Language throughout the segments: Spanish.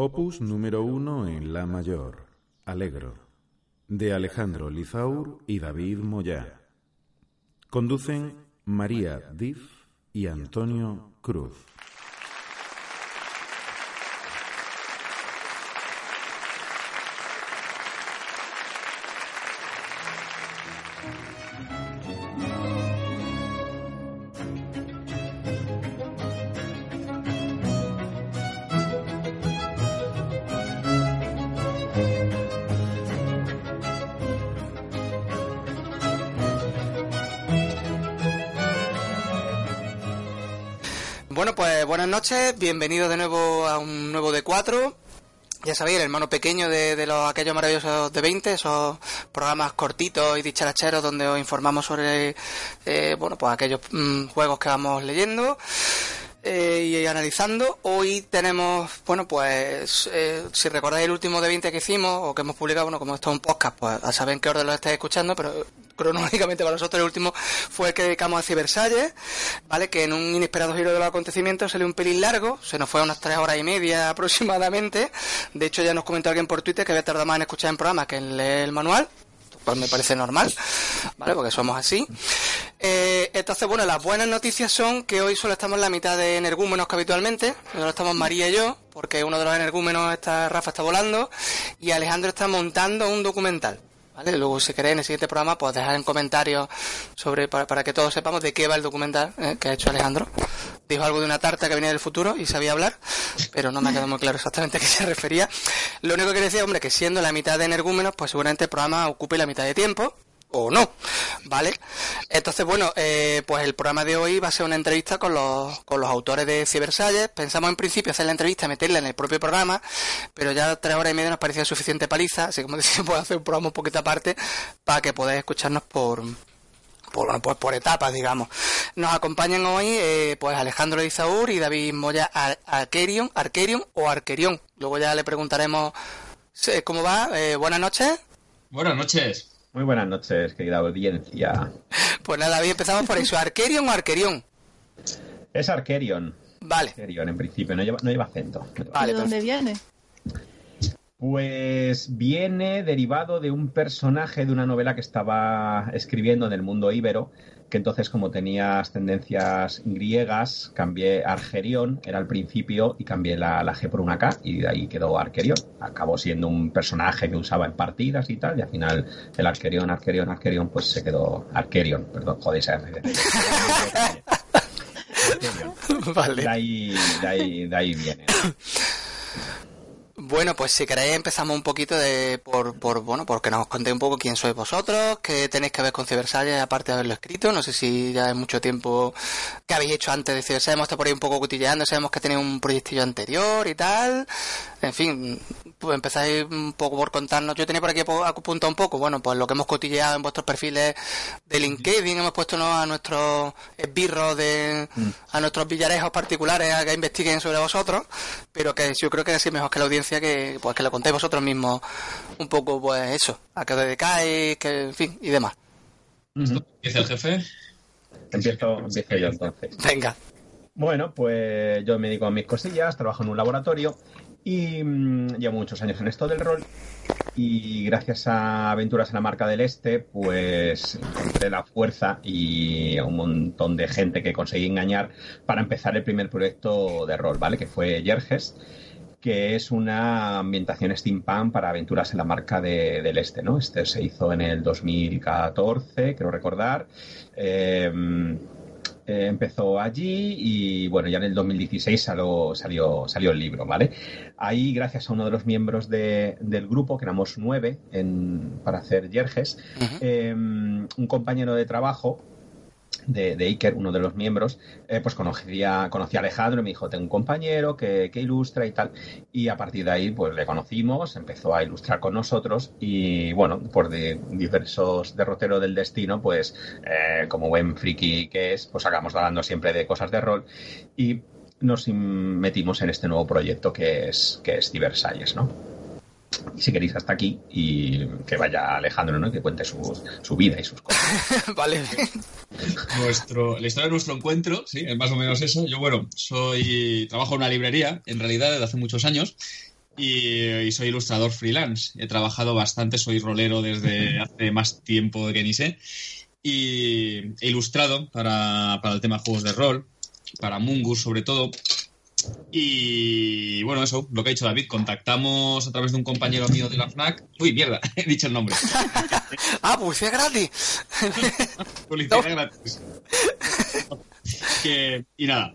Opus número uno en La mayor, Alegro, de Alejandro Lizaur y David Moyá. Conducen María Diz y Antonio Cruz. Noches, bienvenidos de nuevo a un nuevo de 4 Ya sabéis, el hermano pequeño de, los aquellos maravillosos de 20, esos programas cortitos y dicharacheros donde os informamos sobre, eh, bueno, pues aquellos mm, juegos que vamos leyendo eh, y analizando. Hoy tenemos, bueno, pues eh, si recordáis el último de 20 que hicimos o que hemos publicado, bueno, como esto es un podcast, pues a saber en qué orden lo estáis escuchando, pero cronológicamente para nosotros el último fue el que dedicamos a Cibersalles, ¿vale? Que en un inesperado giro de los acontecimientos salió un pelín largo, se nos fue a unas tres horas y media aproximadamente. De hecho, ya nos comentó alguien por Twitter que había tardado más en escuchar en programa que en leer el manual pues me parece normal, ¿vale? Porque somos así. Eh, entonces, bueno, las buenas noticias son que hoy solo estamos en la mitad de energúmenos que habitualmente. Solo estamos María y yo, porque uno de los energúmenos está, Rafa está volando, y Alejandro está montando un documental. Luego, si queréis, en el siguiente programa, pues dejar en comentarios sobre, para, para que todos sepamos de qué va el documental eh, que ha hecho Alejandro. Dijo algo de una tarta que venía del futuro y sabía hablar, pero no me ha quedado muy claro exactamente a qué se refería. Lo único que decía, hombre, que siendo la mitad de energúmenos, pues seguramente el programa ocupe la mitad de tiempo, o no, ¿vale? Entonces, bueno, eh, pues el programa de hoy va a ser una entrevista con los, con los autores de Cibersalles. Pensamos en principio hacer la entrevista, meterla en el propio programa, pero ya tres horas y media nos parecía suficiente paliza, así como decía, puedo hacer un programa un poquito aparte para que podáis escucharnos por, por, pues por etapas, digamos. Nos acompañan hoy eh, pues Alejandro Izaur y David Moya Ar o Arquerion. Luego ya le preguntaremos sí, cómo va. Eh, buenas noches. Buenas noches. Muy buenas noches, querida audiencia. Pues nada, David, empezamos por eso. ¿Arquerion o Arquerion? Es Arquerion. Vale. Arquerion, en principio, no lleva, no lleva acento. Vale, ¿De dónde viene? Pues viene derivado de un personaje de una novela que estaba escribiendo en el mundo íbero, que entonces como tenía ascendencias griegas, cambié Argerión, era al principio, y cambié la, la, G por una K, y de ahí quedó Arquerión. Acabó siendo un personaje que usaba en partidas y tal, y al final el Arquerión, Arquerión, Arquerión, pues se quedó Arquerión, perdón, joder, esa Vale. De ahí, de ahí, de ahí viene. Bueno, pues si queréis empezamos un poquito de por, por bueno, porque nos contéis un poco quién sois vosotros, qué tenéis que ver con Cibersalles aparte de haberlo escrito, no sé si ya es mucho tiempo que habéis hecho antes de Cibersalles, hemos estado por ahí un poco cotilleando, sabemos que tenéis un proyectillo anterior y tal, en fin, pues empezáis un poco por contarnos, yo tenía por aquí apuntado un poco, bueno, pues lo que hemos cotilleado en vuestros perfiles de LinkedIn, hemos puesto ¿no? a nuestros esbirros de, a nuestros villarejos particulares a que investiguen sobre vosotros, pero que yo creo que así mejor que la audiencia que pues que lo contéis vosotros mismos un poco pues eso, a qué os dedicáis, que en fin, y demás. ¿Empieza el jefe? Empiezo, empiezo yo entonces. Venga. Bueno, pues yo me dedico a mis cosillas, trabajo en un laboratorio y mmm, llevo muchos años en esto del rol y gracias a Aventuras en la Marca del Este, pues encontré la fuerza y un montón de gente que conseguí engañar para empezar el primer proyecto de rol, ¿vale? Que fue Yerges que es una ambientación steampunk para aventuras en la marca de, del este, ¿no? Este se hizo en el 2014, creo recordar. Eh, eh, empezó allí y bueno, ya en el 2016 salió, salió, salió el libro, ¿vale? Ahí, gracias a uno de los miembros de, del grupo, que éramos nueve en, para hacer Yerges, uh -huh. eh, un compañero de trabajo de, Iker, uno de los miembros, eh, pues conocía, conocía a Alejandro y me dijo, tengo un compañero que, que, ilustra y tal. Y a partir de ahí, pues le conocimos, empezó a ilustrar con nosotros y bueno, por de diversos derroteros del destino, pues eh, como buen friki que es, pues acabamos hablando siempre de cosas de rol y nos metimos en este nuevo proyecto que es, que es ¿no? Y si queréis hasta aquí y que vaya Alejandro, ¿no? Que cuente su, su vida y sus cosas. vale. Nuestro, la historia de nuestro encuentro, sí, es más o menos eso. Yo, bueno, soy trabajo en una librería, en realidad, desde hace muchos años. y, soy ilustrador freelance. He trabajado bastante, soy rolero desde hace más tiempo que ni sé. Y he ilustrado para, para el tema juegos de rol, para Mungus sobre todo. Y bueno, eso, lo que ha dicho David, contactamos a través de un compañero mío de la FNAC. Uy, mierda, he dicho el nombre. ah, publicidad gratis. publicidad gratis. y nada,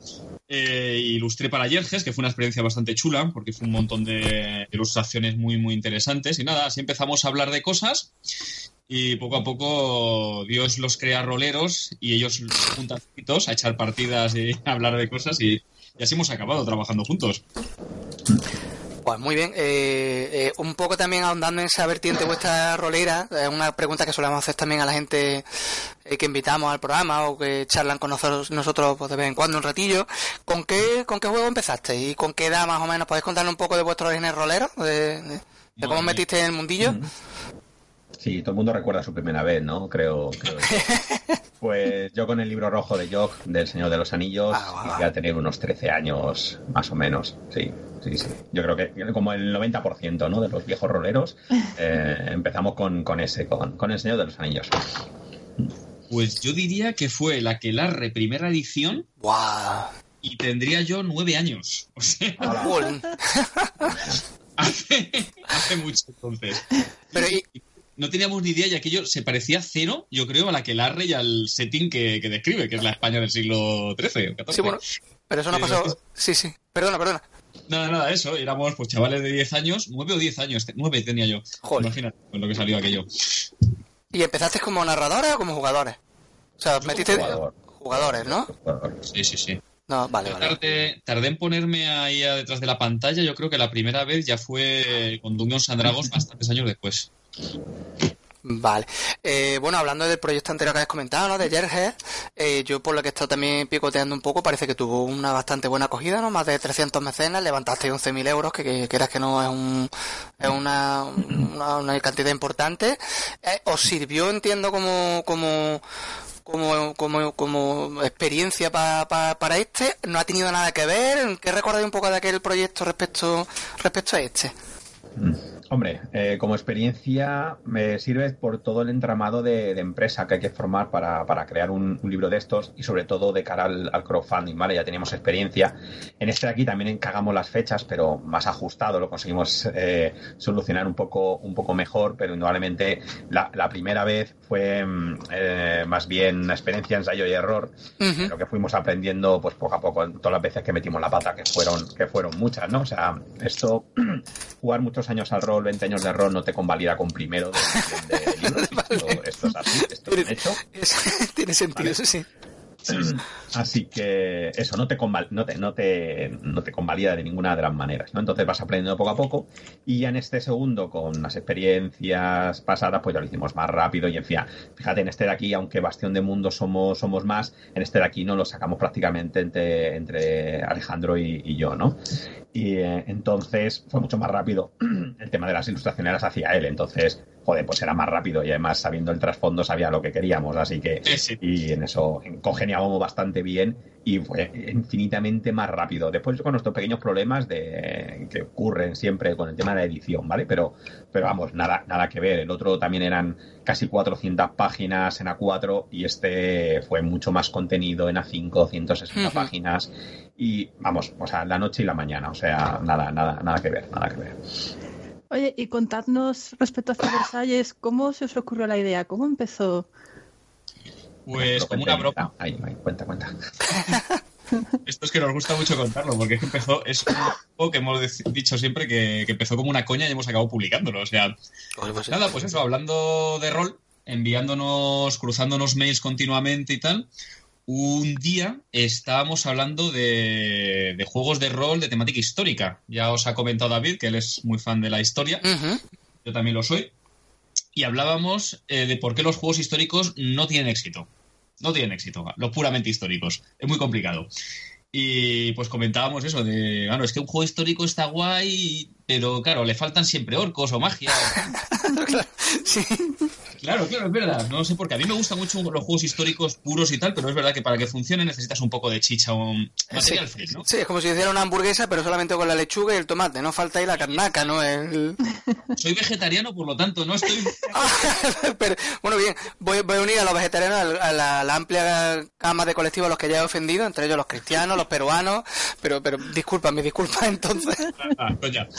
eh, ilustré para Yerges, que fue una experiencia bastante chula, porque fue un montón de ilustraciones muy, muy interesantes. Y nada, así empezamos a hablar de cosas y poco a poco Dios los crea roleros y ellos juntan a echar partidas y a hablar de cosas y y así hemos acabado trabajando juntos. Pues muy bien. Eh, eh, un poco también ahondando en esa vertiente vuestra rolera, es una pregunta que solemos hacer también a la gente eh, que invitamos al programa o que charlan con nosotros, nosotros pues, de vez en cuando un ratillo. ¿Con qué, ¿Con qué juego empezaste y con qué edad más o menos? ¿Podéis contarnos un poco de vuestros orígenes roleros? ¿De, de, cómo metiste en el mundillo? Sí, todo el mundo recuerda su primera vez, ¿no? Creo. pues yo con el libro rojo de Jock, del Señor de los Anillos, ah, a tener unos 13 años, más o menos. Sí, sí, sí. Yo creo que como el 90%, ¿no? De los viejos roleros, eh, empezamos con, ese, con, el Señor de los Anillos. Pues yo diría que fue la que la primera edición. ¡Wow! Y tendría yo nueve años. O sea, hace, hace mucho entonces. Pero, no teníamos ni idea y aquello se parecía cero, yo creo, a la que Larre y al setting que, describe, que es la España del siglo XIII Sí, bueno, pero eso no pasó. Sí, sí. Perdona, perdona. Nada, nada, eso. Éramos pues chavales de 10 años, 9 o 10 años, 9 tenía yo. Joder. Imagínate con lo que salió aquello. ¿Y empezaste como narradores o como jugadores? O sea, metiste jugadores, ¿no? Sí, sí, sí. No, vale, vale. Tardé, en ponerme ahí detrás de la pantalla. Yo creo que la primera vez ya fue con Dungeons and Dragons bastantes años después. Vale. Eh, bueno, hablando del proyecto anterior que has comentado, ¿no? De Jerger, eh, yo por lo que he estado también picoteando un poco, parece que tuvo una bastante buena acogida, ¿no? Más de 300 mecenas, levantaste 11.000 euros, que, quieras que no es, un, es una, una, cantidad importante. Eh, ¿Os sirvió, entiendo, como, como, como, como, como experiencia para este? ¿No ha tenido nada que ver? ¿Qué recordáis un poco de aquel proyecto respecto, respecto a este? Mm. Hombre, eh, como experiencia me sirve por todo el entramado de, empresa que hay que formar para, crear un, libro de estos y sobre todo de cara al, crowdfunding, ¿vale? Ya teníamos experiencia. En este de aquí también encagamos las fechas, pero más ajustado, lo conseguimos eh, solucionar un poco, un poco mejor, pero indudablemente la, primera vez fue mm, eh, más bien una experiencia ensayo y error, lo que fuimos aprendiendo pues poco a poco, todas las veces que metimos la pata, que fueron, que fueron muchas, ¿no? O sea, esto, jugar muchos años al rol 20 años de rol no te convalida con primero de, esto, es así, esto es hecho. tiene sentido, eso sí. Así que eso no te, no te, no te, no te convalida de ninguna de las maneras, ¿no? Entonces vas aprendiendo poco a poco y ya en este segundo, con las experiencias pasadas, pues ya lo hicimos más rápido y en fin, fíjate, en este de aquí, aunque Bastión de Mundo somos, somos más, en este de aquí no lo sacamos prácticamente entre, entre Alejandro y yo, ¿no? Y eh, entonces fue mucho más rápido. El tema de las ilustraciones las hacía él. Entonces, joder, pues era más rápido y además sabiendo el trasfondo sabía lo que queríamos. Así que, y en eso congeniábamos bastante bien y fue infinitamente más rápido. Después con nuestros pequeños problemas de que ocurren siempre con el tema de la edición, ¿vale? Pero, pero vamos, nada, nada que ver. El otro también eran casi 400 páginas en A4 y este fue mucho más contenido en A5, 160 páginas y vamos, o sea, la noche y la mañana, o sea, nada, nada, nada que ver, nada que ver. Oye, y contadnos respecto a Versalles, ¿cómo se os ocurrió la idea? ¿Cómo empezó? Pues como una broma. Ahí, ahí, cuenta, cuenta. Esto es que nos gusta mucho contarlo, porque es que empezó, es un juego que hemos dicho siempre que, empezó como una coña y hemos acabado publicándolo. O sea, pues nada, pues eso, hablando de rol, enviándonos, cruzándonos mails continuamente y tal. Un día estábamos hablando de, juegos de rol de temática histórica. Ya os ha comentado David que él es muy fan de la historia. Yo también lo soy. Y hablábamos eh, de por qué los juegos históricos no tienen éxito no tienen éxito, los puramente históricos. Es muy complicado. Y pues comentábamos eso de, claro, es que un juego histórico está guay, pero claro, le faltan siempre orcos o magia. sí. Claro, claro, es verdad. No sé por qué. A mí me gustan mucho los juegos históricos puros y tal, pero es verdad que para que funcione necesitas un poco de chicha o material sí, free, ¿no? Sí, es como si hiciera una hamburguesa, pero solamente con la lechuga y el tomate. No falta ahí la carnaca, ¿no? El... Soy vegetariano, por lo tanto, no estoy... pero, bueno, bien. Voy, voy, a unir a los vegetarianos a la, a la amplia gama de colectivos a los que ya he ofendido, entre ellos los cristianos, los peruanos, pero, pero disculpa, me disculpa entonces. Ah, pues ya.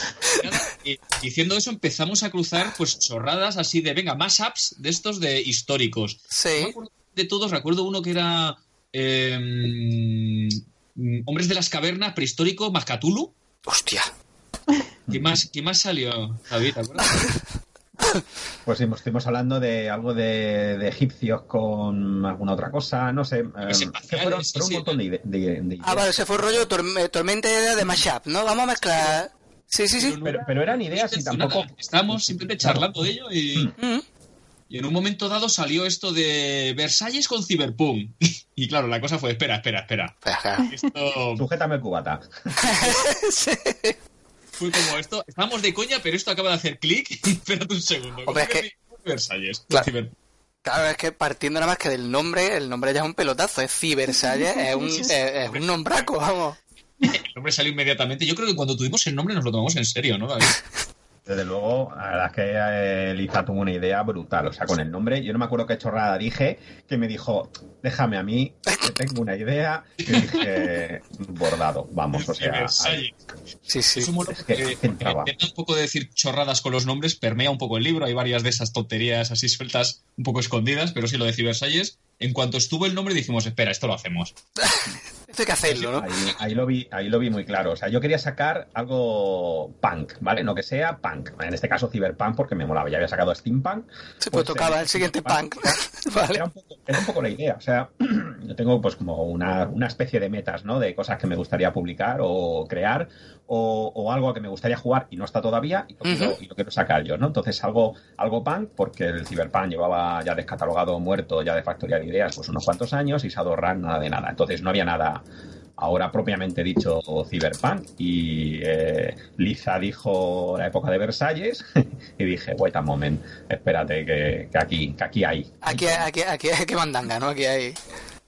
Y diciendo eso empezamos a cruzar pues chorradas así de, venga, más apps de estos de históricos. Sí. de todos, recuerdo uno que era eh, Hombres de las Cavernas, prehistórico, Mascatulu. Hostia. ¿Qué más, ¿Qué más salió, David? ¿Te acuerdas? Pues sí, estuvimos hablando de algo de, de, egipcios con alguna otra cosa, no sé. Eh, que fueron, sí, fueron sí. un montón de, de, de Ah, vale, se fue rollo torme, tormenta de mashup, ¿no? Vamos a mezclar. Sí, sí, sí. Pero, pero eran ideas y tampoco. Estábamos simplemente charlando de ello y. Mm. Y en un momento dado salió esto de Versalles con Cyberpunk. Y claro, la cosa fue, espera, espera, espera. Esto Sujétame el cubata. sí. fue como esto. Estábamos de coña, pero esto acaba de hacer clic. Espérate un segundo. Hombre, es que- Versalles. con Claro. Cyberpunk. Claro, es que partiendo nada más que del nombre, el nombre ya es un pelotazo, es Cibersalles, es un, es, es un nombraco, vamos. El nombre salió inmediatamente. Yo creo que cuando tuvimos el nombre nos lo tomamos en serio, ¿no, David? Desde luego, la verdad es que eh, Liza tuvo una idea brutal. O sea, con el nombre, yo no me acuerdo qué chorrada dije, que me dijo, déjame a mí, que tengo una idea. Y dije, bordado, vamos, o sea. ahí. Sí, sí. Es que entraba. eh, un poco de decir chorradas con los nombres, permea un poco el libro. Hay varias de esas tonterías así sueltas, un poco escondidas, pero sí lo de Versalles. En cuanto estuvo el nombre dijimos, espera, esto lo hacemos. Esto hay que hacerlo, ¿no? Ahí, ahí lo vi, ahí lo vi muy claro. O sea, yo quería sacar algo punk, ¿vale? No que sea punk. En este caso, cyberpunk, porque me molaba. Ya había sacado steampunk. Sí, pues tocaba eh, el siguiente steampunk punk. vale. Era un, poco, era un poco la idea. O sea, yo tengo pues como una, una especie de metas, ¿no? De cosas que me gustaría publicar o crear o, o algo que me gustaría jugar y no está todavía y lo, quiero, Ujú. y lo quiero sacar yo, ¿no? Entonces algo, algo punk porque el cyberpunk llevaba ya descatalogado, muerto ya de factoría de ideas pues unos cuantos años y Shadowrun nada de nada. Entonces no había nada ahora propiamente dicho cyberpunk y eh, Liza dijo la época de Versalles y dije, wait a moment, espérate que, que aquí, que aquí hay. Aquí, aquí, aquí hay que mandanga, ¿no? Aquí hay.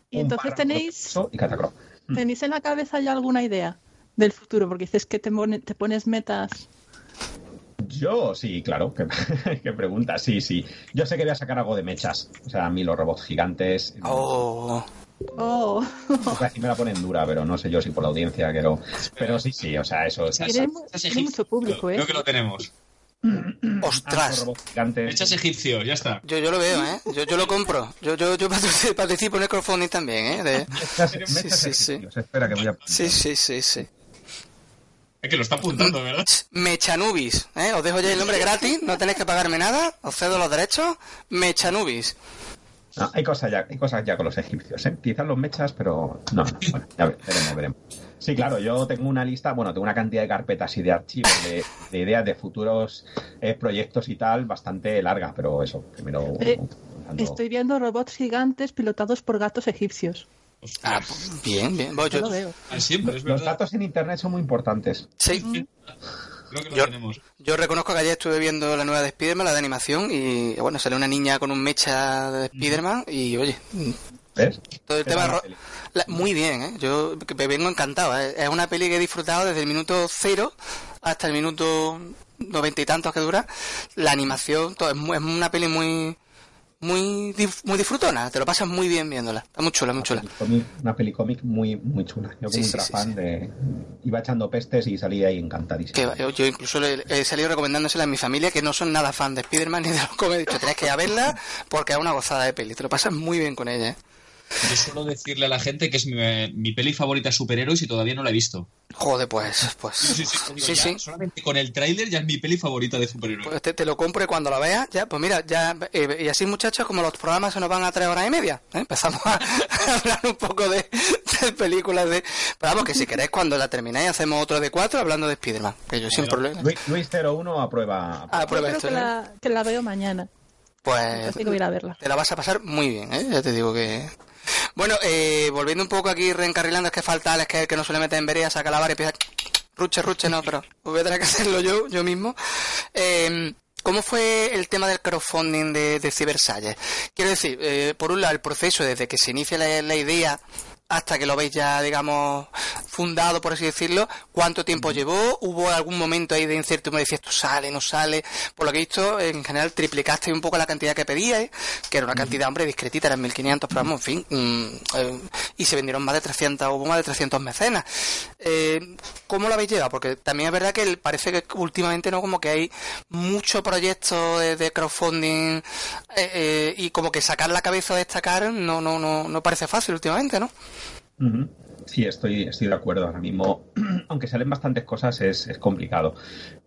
Y entonces tenéis, y tenéis en la cabeza ya alguna idea del futuro, porque dices que te, pone- te pones metas. Yo sí, claro, que, que pregunta, sí, sí. Yo sé que voy a sacar algo de mechas. O sea, a mí los robots gigantes. Oh. Oh, pues así me la ponen dura, pero no sé yo si por la audiencia quiero. Pero sí, sí, o sea, eso. Egipcios. mucho público, ¿eh? Creo que lo tenemos. Ah, Ostras. Mechas egipcio, ya está. Yo, yo lo veo, ¿eh? Yo, yo lo compro. Yo, yo, yo participo en el crowdfunding también, ¿eh? De- Mechas, Sí, mechas sí, sí. egipcios. Espera que voy a. Sí, sí, sí, sí. Es que lo está apuntando, ¿verdad? Mechanubis, ¿eh? Os dejo ya el nombre gratis, no tenéis que pagarme nada, os cedo los derechos. Mechanubis. No, hay cosas ya, hay cosas ya con los egipcios, ¿eh? Quizás los mechas, pero no, no, bueno, ya ve- veremos, veremos. Sí, claro, yo tengo una lista, bueno, tengo una cantidad de carpetas y de archivos de, de ideas de futuros eh, proyectos y tal, bastante larga, pero eso, primero. Eh, Estoy viendo robots gigantes pilotados por gatos egipcios. Ah, pues, bien, bien. Voy, Yo lo veo. Ah, Siempre, es Los datos en internet son muy importantes. sí, Creo que lo Yo- tenemos. yo reconozco que ayer estuve viendo la nueva de Spider-Man, la de animación, y bueno, salió una niña con un mecha de Spider-Man, y oye, ¿Ves? todo el ¿Qué tema... la muy bien, ¿eh? Yo me vengo encantado. ¿eh? Es una peli que he disfrutado desde el minuto cero hasta el minuto noventa y tantos que dura. La animación, todo, es, muy- es una peli muy muy muy disfrutona. Te lo pasas muy bien viéndola. Está muy chula, muy chula. Una pelicómic muy, muy chula. Yo como Sí, sí, fan sí. de... Iba echando pestes y salía ahí encantadísimo. Que va, yo, yo incluso le- he salido recomendándosela a mi familia que no son nada fan de Spider-Man ni de los cómics. He dicho, tenés que ir a verla porque es una gozada de peli. Te lo pasas muy bien con ella. ¿eh? Yo suelo decirle a la gente que es mi, mi peli favorita superhéroes y todavía no la he visto. Joder, pues, pues. Sí, sí, sí. Digo, Sí, ya, sí. Solamente con el tráiler ya es mi peli favorita de superhéroes. Pues te, te lo compro y cuando lo veas, ya, pues mira, ya, eh, y así muchachos, como los programas se nos van a tres horas y media, ¿eh? empezamos a, hablar un poco de, de películas de... Pero vamos, que si queréis, cuando la terminéis, hacemos otro de cuatro hablando de Spiderman, que yo sin problema. Luis, Luis 01 aprueba. Ah, Yo prueba creo esto, que ¿eh? la, que la veo mañana. Pues Así que voy a ir a verla. te la vas a pasar muy bien, ¿eh? Ya te digo que... Bueno, eh, volviendo un poco aquí, reencarrilando, es que falta Alex, que el que no suele meter en vereda, saca la vara y empieza... Ruche, ruche, no, pero voy a tener que hacerlo yo, yo mismo. Eh, ¿cómo fue el tema del crowdfunding de, de Quiero decir, eh, por un lado, el proceso desde que se inicia la idea hasta que lo veis ya, digamos, fundado, por así decirlo, ¿cuánto tiempo llevó? ¿Hubo algún momento ahí de incertidumbre? Decía, esto sale, no sale. Por lo que he visto, en general triplicaste un poco la cantidad que pedíais, que era una cantidad, hombre, discretita, eran 1500, pero vamos, en fin. Mm, eh, y se vendieron más de 300, hubo más de 300 mecenas. Eh, ¿Cómo lo habéis llevado? Porque también es verdad que parece que últimamente, ¿no? Como que hay muchos proyectos de, crowdfunding eh, y como que sacar la cabeza a destacar no, no, no, no parece fácil últimamente, ¿no? Sí, estoy, estoy de acuerdo. Ahora mismo, aunque salen bastantes cosas, es, es, complicado.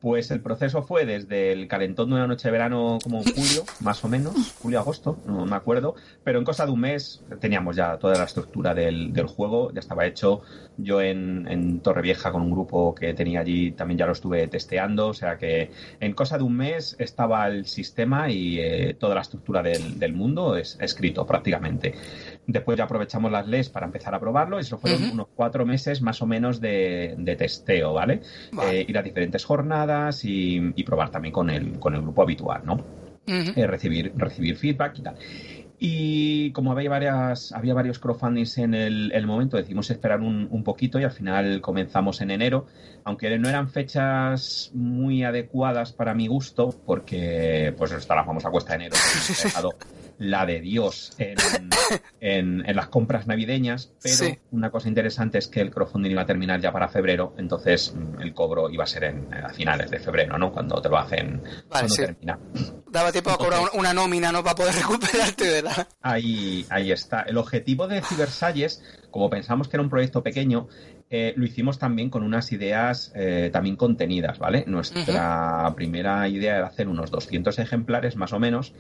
Pues el proceso fue desde el calentón de una noche de verano como en julio, más o menos, julio-agosto, no me acuerdo, pero en cosa de un mes teníamos ya toda la estructura del, del juego, ya estaba hecho. Yo en, en Torrevieja con un grupo que tenía allí también ya lo estuve testeando, o sea que en cosa de un mes estaba el sistema y eh, toda la estructura del, del mundo es, escrito prácticamente. Después ya aprovechamos las LES para empezar a probarlo y eso fueron unos cuatro meses más o menos de, testeo, ¿vale? Eh, ir a diferentes jornadas y, probar también con el, con el grupo habitual, ¿no? Eh, recibir, recibir feedback y tal. Y como había varias, había varios crowdfundings en el, momento, decidimos esperar un, un, poquito y al final comenzamos en enero, aunque no eran fechas muy adecuadas para mi gusto, porque pues está la famosa cuesta de enero, la de Dios en, en, las compras navideñas, pero una cosa interesante es que el crowdfunding iba a terminar ya para febrero, entonces mm, el cobro iba a ser en, a finales de febrero, ¿no? Cuando te lo hacen, cuando termina. Daba tiempo a cobrar una nómina, ¿no? Para poder recuperarte de la... Ahí, ahí está. El objetivo de Cybersalles, como pensamos que era un proyecto pequeño, eh, lo hicimos también con unas ideas eh, también contenidas, ¿vale? Nuestra primera idea era hacer unos 200 ejemplares más o menos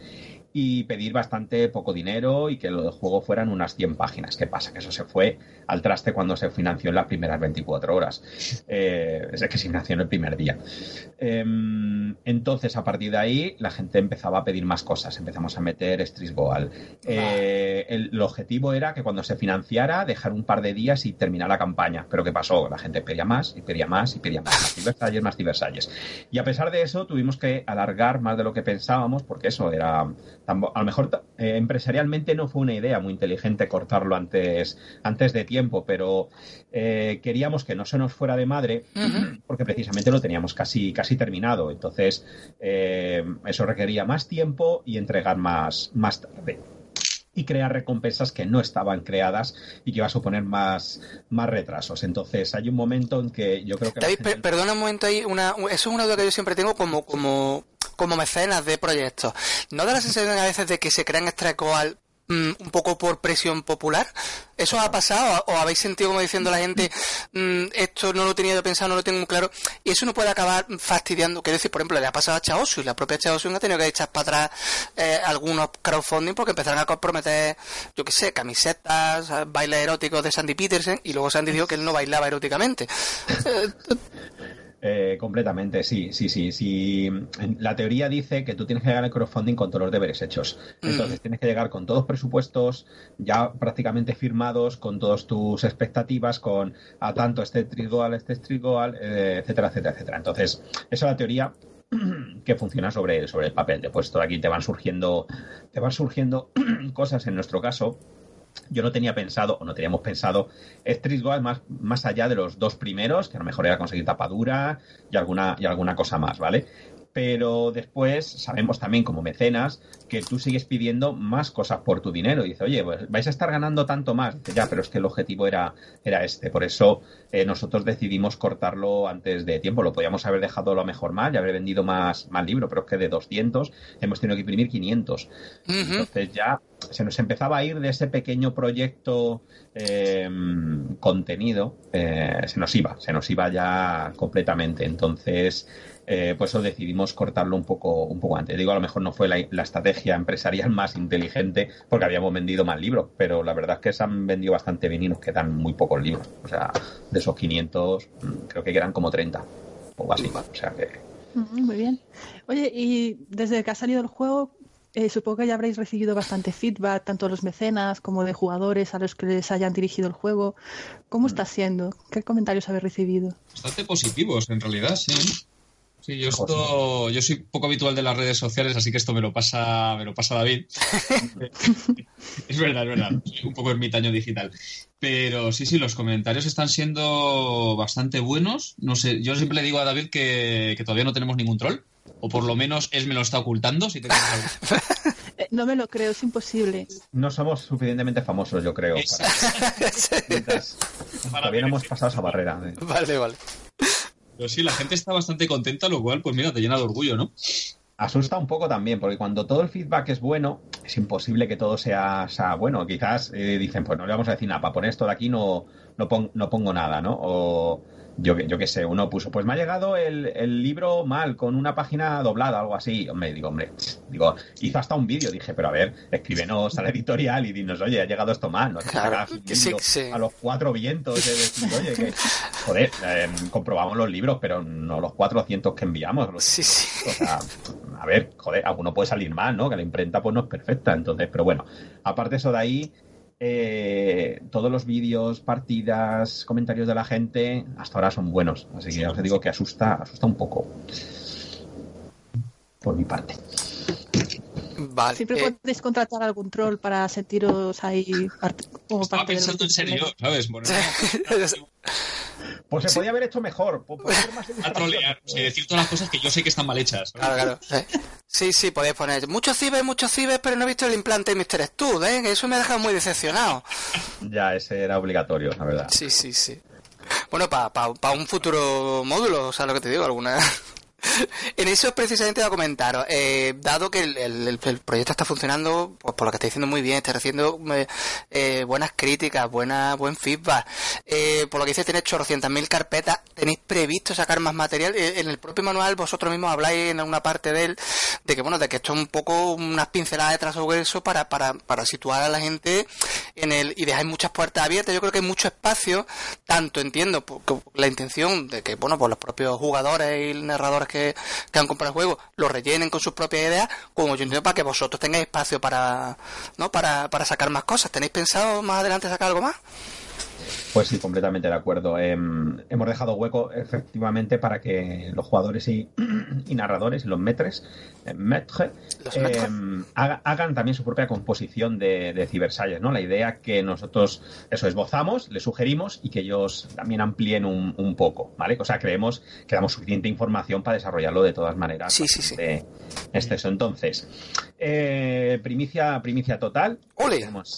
y pedir bastante poco dinero y que lo del juego fueran unas 100 páginas. ¿Qué pasa? Que eso se fue al traste cuando se financió en las primeras 24 horas. Eh, es que se financió en el primer día. Em, entonces, a partir de ahí, la gente empezaba a pedir más cosas. Empezamos a meter Strisboal. Eh, el, objetivo era que cuando se financiara, dejar un par de días y terminar la campaña. Pero ¿qué pasó? La gente pedía más y pedía más y pedía más. Más Diversalles, más Diversalles. Y a pesar de eso, tuvimos que alargar más de lo que pensábamos, porque eso era a lo mejor eh, empresarialmente no fue una idea muy inteligente cortarlo antes, antes de tiempo, pero eh, queríamos que no se nos fuera de madre porque precisamente lo teníamos casi, casi terminado. Entonces, eh, eso requería más tiempo y entregar más, más tarde y crear recompensas que no estaban creadas y que iba a suponer más, más retrasos. Entonces, hay un momento en que yo creo que... David, perdona un momento ahí, una, eso es una duda que yo siempre tengo como, como, como mecenas de proyectos. ¿No da la sensación a veces de que se crean extracoal Mm, un poco por presión popular. ¿Eso ha pasado o habéis sentido como diciendo la gente, mm, esto no lo tenía yo pensado, no lo tengo muy claro? Y eso no puede acabar fastidiando. Quiero decir, por ejemplo, le ha pasado a Chaosu y la propia Chaosu ha tenido que echar para atrás eh, algunos crowdfunding porque empezaron a comprometer, yo qué sé, camisetas, bailes eróticos de Sandy Peterson y luego Sandy dijo que él no bailaba eróticamente. Eh, completamente, sí, sí, sí, sí. La teoría dice que tú tienes que llegar al crowdfunding con todos los deberes hechos. Mm. Entonces tienes que llegar con todos presupuestos ya prácticamente firmados, con todas tus expectativas, con a tanto este trigoal, este trigoal, eh, etcétera, etcétera, etcétera. Entonces, esa es la teoría que funciona sobre, sobre el papel. Después todo aquí te van surgiendo, te van surgiendo cosas en nuestro caso yo no tenía pensado, o no teníamos pensado, Street más, más allá de los dos primeros, que a lo mejor era conseguir tapadura y alguna, y alguna cosa más, ¿vale? Pero después sabemos también como mecenas que tú sigues pidiendo más cosas por tu dinero. Y dice, oye, pues vais a estar ganando tanto más. Dice, ya, pero es que el objetivo era, era este. Por eso eh, nosotros decidimos cortarlo antes de tiempo. Lo podíamos haber dejado lo mejor mal y haber vendido más, más libros, pero es que de 200 hemos tenido que imprimir 500. Entonces ya se nos empezaba a ir de ese pequeño proyecto em, contenido, eh, se nos iba, se nos iba ya completamente. Entonces, eh, por eso decidimos cortarlo un poco, un poco antes. Digo, a lo mejor no fue la, estrategia empresarial más inteligente porque habíamos vendido más libros, pero la verdad es que se han vendido bastante bien y nos quedan muy pocos libros. O sea, de esos 500, mm, creo que quedan como 30 o así. O sea que... Muy bien. Oye, y desde que ha salido el juego, eh, supongo que ya habréis recibido bastante feedback, tanto de los mecenas como de jugadores a los que les hayan dirigido el juego. ¿Cómo está mm. siendo? ¿Qué comentarios habéis recibido? Bastante positivos, en realidad, sí. Sí, yo esto, yo soy poco habitual de las redes sociales, así que esto me lo pasa, me lo pasa David. es verdad, es verdad. Soy un poco ermitaño digital. Pero sí, sí, los comentarios están siendo bastante buenos. No sé, yo siempre le digo a David que, todavía no tenemos ningún troll. O por lo menos él me lo está ocultando. Si no me lo creo, es imposible. No somos suficientemente famosos, yo creo. Para... todavía no hemos pasado esa barrera. Eh. Vale, vale. Pero sí, la gente está bastante contenta, lo cual, pues mira, te llena de orgullo, ¿no? Asusta un poco también, porque cuando todo el feedback es bueno, es imposible que todo sea, bueno. Quizás eh, dicen, pues no le vamos a decir nada, para poner esto de aquí no, no, no pongo nada, ¿no? O yo, yo qué sé, uno puso, pues me ha llegado el, libro mal, con una página doblada, algo así. Hombre, digo, hombre, digo, hizo hasta un vídeo, dije, pero a ver, escríbenos a la editorial y dinos, oye, ha llegado esto mal, no a los cuatro vientos de decir, oye, que, joder, em, comprobamos los libros, pero no los 400 que enviamos. sí, sí. O sea, a ver, joder, alguno puede salir mal, ¿no? Que la imprenta pues no es perfecta, entonces, pero bueno, aparte eso de ahí, eh, todos los vídeos, partidas, comentarios de la gente, hasta ahora son buenos. Así que ya os digo que asusta, asusta un poco. Por mi parte. Vale. Siempre eh, podéis contratar algún troll para sentiros ahí. Como Estaba pensando en serio, ¿sabes? Pues se podía haber hecho mejor. a trolear, y decir todas las cosas que yo sé que están mal hechas. Claro, claro. Sí, sí, podéis poner muchos cibes, muchos cibes, pero no he visto el implante de Mr. Stud, ¿eh? Eso me ha dejado muy decepcionado. Ya, ese era obligatorio, la verdad. Sí, sí, sí. Bueno, para pa, un futuro módulo, o sea, lo que te digo, alguna en eso precisamente a comentaros. Eh, dado que el, proyecto está funcionando, pues por lo que está diciendo muy bien, está recibiendo eh, buenas críticas, buena, buen feedback. Eh, por lo que dice, tiene 800.000 carpetas. ¿Tenéis previsto sacar más material? en el propio manual vosotros mismos habláis en una parte de él de que, bueno, de que esto es un poco unas pinceladas de trazo para, para, para situar a la gente en el y dejáis muchas puertas abiertas. Yo creo que hay mucho espacio, tanto entiendo la intención de que, bueno, pues los propios jugadores y narradores que, han comprado el juego lo rellenen con sus propias ideas, como yo entiendo para que vosotros tengáis espacio para, ¿no? para, para sacar más cosas. ¿Tenéis pensado más adelante sacar algo más? Pues sí, completamente de acuerdo. Em, hemos dejado hueco efectivamente para que los jugadores y, narradores, los metres, eh, metre, em, hagan también su propia composición de, de ¿no? La idea que nosotros eso esbozamos, les sugerimos y que ellos también amplíen un, poco, ¿vale? O sea, creemos que damos suficiente información para desarrollarlo de todas maneras. Sí, sí, sí. Este, eso. Entonces, eh, primicia, primicia total.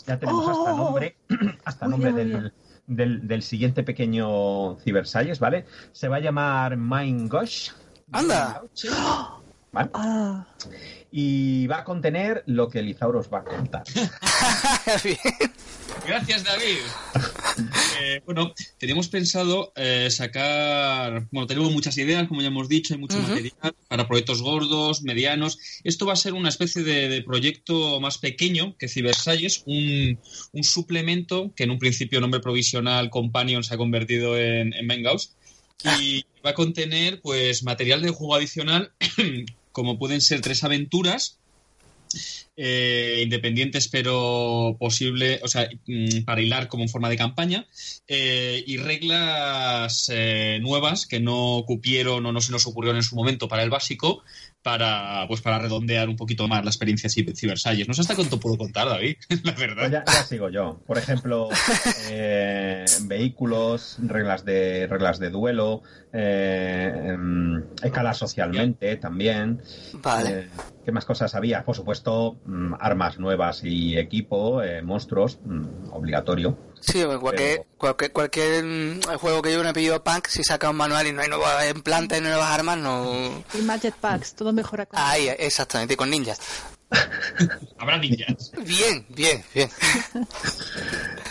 ya tenemos hasta ¡Oh! nombre, hasta nombre del del, siguiente pequeño Cybersalles, ¿vale? Se va a llamar Mind Gosh. ¡Anda! ¿Vale? Ah. Y va a contener lo que Lizauros va a contar. Gracias, David. Eh, bueno, teníamos pensado eh, sacar. Bueno, tenemos muchas ideas, como ya hemos dicho, hay mucho material para proyectos gordos, medianos. Esto va a ser una especie de, proyecto más pequeño que Cybersalles, un, un, suplemento que en un principio nombre provisional Companion se ha convertido en, en y va a contener pues material de juego adicional como pueden ser tres aventuras eh, independientes pero posible, o sea, mm, para hilar como en forma de campaña, eh, y reglas eh, nuevas que no cupieron o no se nos ocurrieron en su momento para el básico, para pues para redondear un poquito más la experiencia Cybersalles. No sé hasta cuánto puedo contar, David, la verdad. Pues ya, sigo yo. Por ejemplo, vehículos, reglas de reglas de duelo, em, escala socialmente también. Vale. ¿Qué más cosas había? Por supuesto, mm, armas nuevas y equipo, eh, monstruos, mm, obligatorio. Sí, cualquier, cualquier, mm, juego que yo me pedido Punk, si saca un manual y no hay nuevas implantes, no hay nuevas armas, no... Y Magic Packs, todo mejora con... Ahí, exactamente, con ninjas. Habrá ninjas. Bien, bien, bien.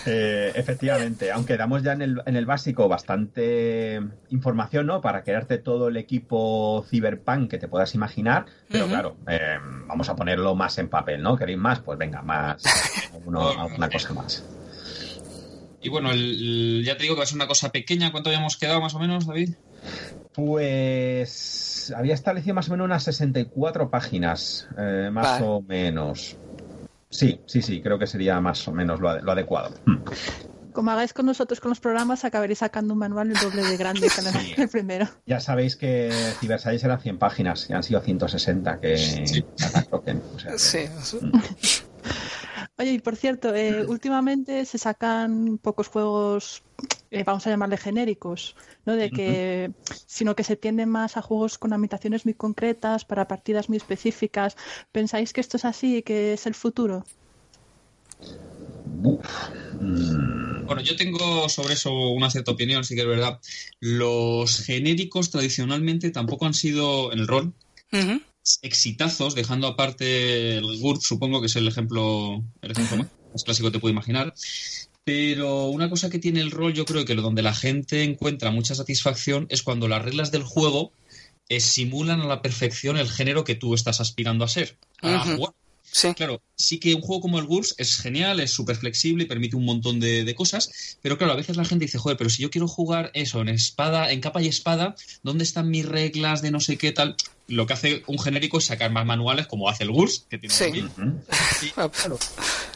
Eh, efectivamente, aunque damos ya en el, en el, básico bastante información, ¿no? Para crearte todo el equipo Cyberpunk que te puedas imaginar, pero claro, eh, vamos a ponerlo más en papel, ¿no? ¿Queréis más? Pues venga, más, alguna cosa más. Y bueno, ya te digo que va a ser una cosa pequeña. ¿Cuánto habíamos quedado más o menos, David? Pues había establecido más o menos unas 64 páginas, eh, más o menos. Sí, sí, sí, creo que sería más o menos lo, adecuado. Hmm. como hagáis con nosotros con los programas, acabaréis sacando un manual el doble de grande que el primero. Ya sabéis que Cibersize eran 100 páginas y han sido 160 que sí. sí. Mm. Oye, y por cierto, eh, últimamente se sacan pocos juegos, eh, vamos a llamarle genéricos, ¿no? De que, sino que se tienden más a juegos con ambientaciones muy concretas, para partidas muy específicas. ¿Pensáis que esto es así y que es el futuro? Mm. Bueno, yo tengo sobre eso una cierta opinión, sí que es verdad. Los genéricos tradicionalmente tampoco han sido en el rol exitazos, dejando aparte el GURP, supongo que es el ejemplo, el ejemplo más clásico que te puedo imaginar. Pero una cosa que tiene el rol, yo creo que donde la gente encuentra mucha satisfacción es cuando las reglas del juego eh, simulan a la perfección el género que tú estás aspirando a ser, a jugar. Sí. Claro, sí que un juego como el GURPS es genial, es súper flexible y permite un montón de, cosas, pero claro, a veces la gente dice, joder, pero si yo quiero jugar eso, en espada, en capa y espada, ¿dónde están mis reglas de no sé qué tal? Lo que hace un genérico es sacar más manuales, como hace el GURPS, que tiene sí. claro,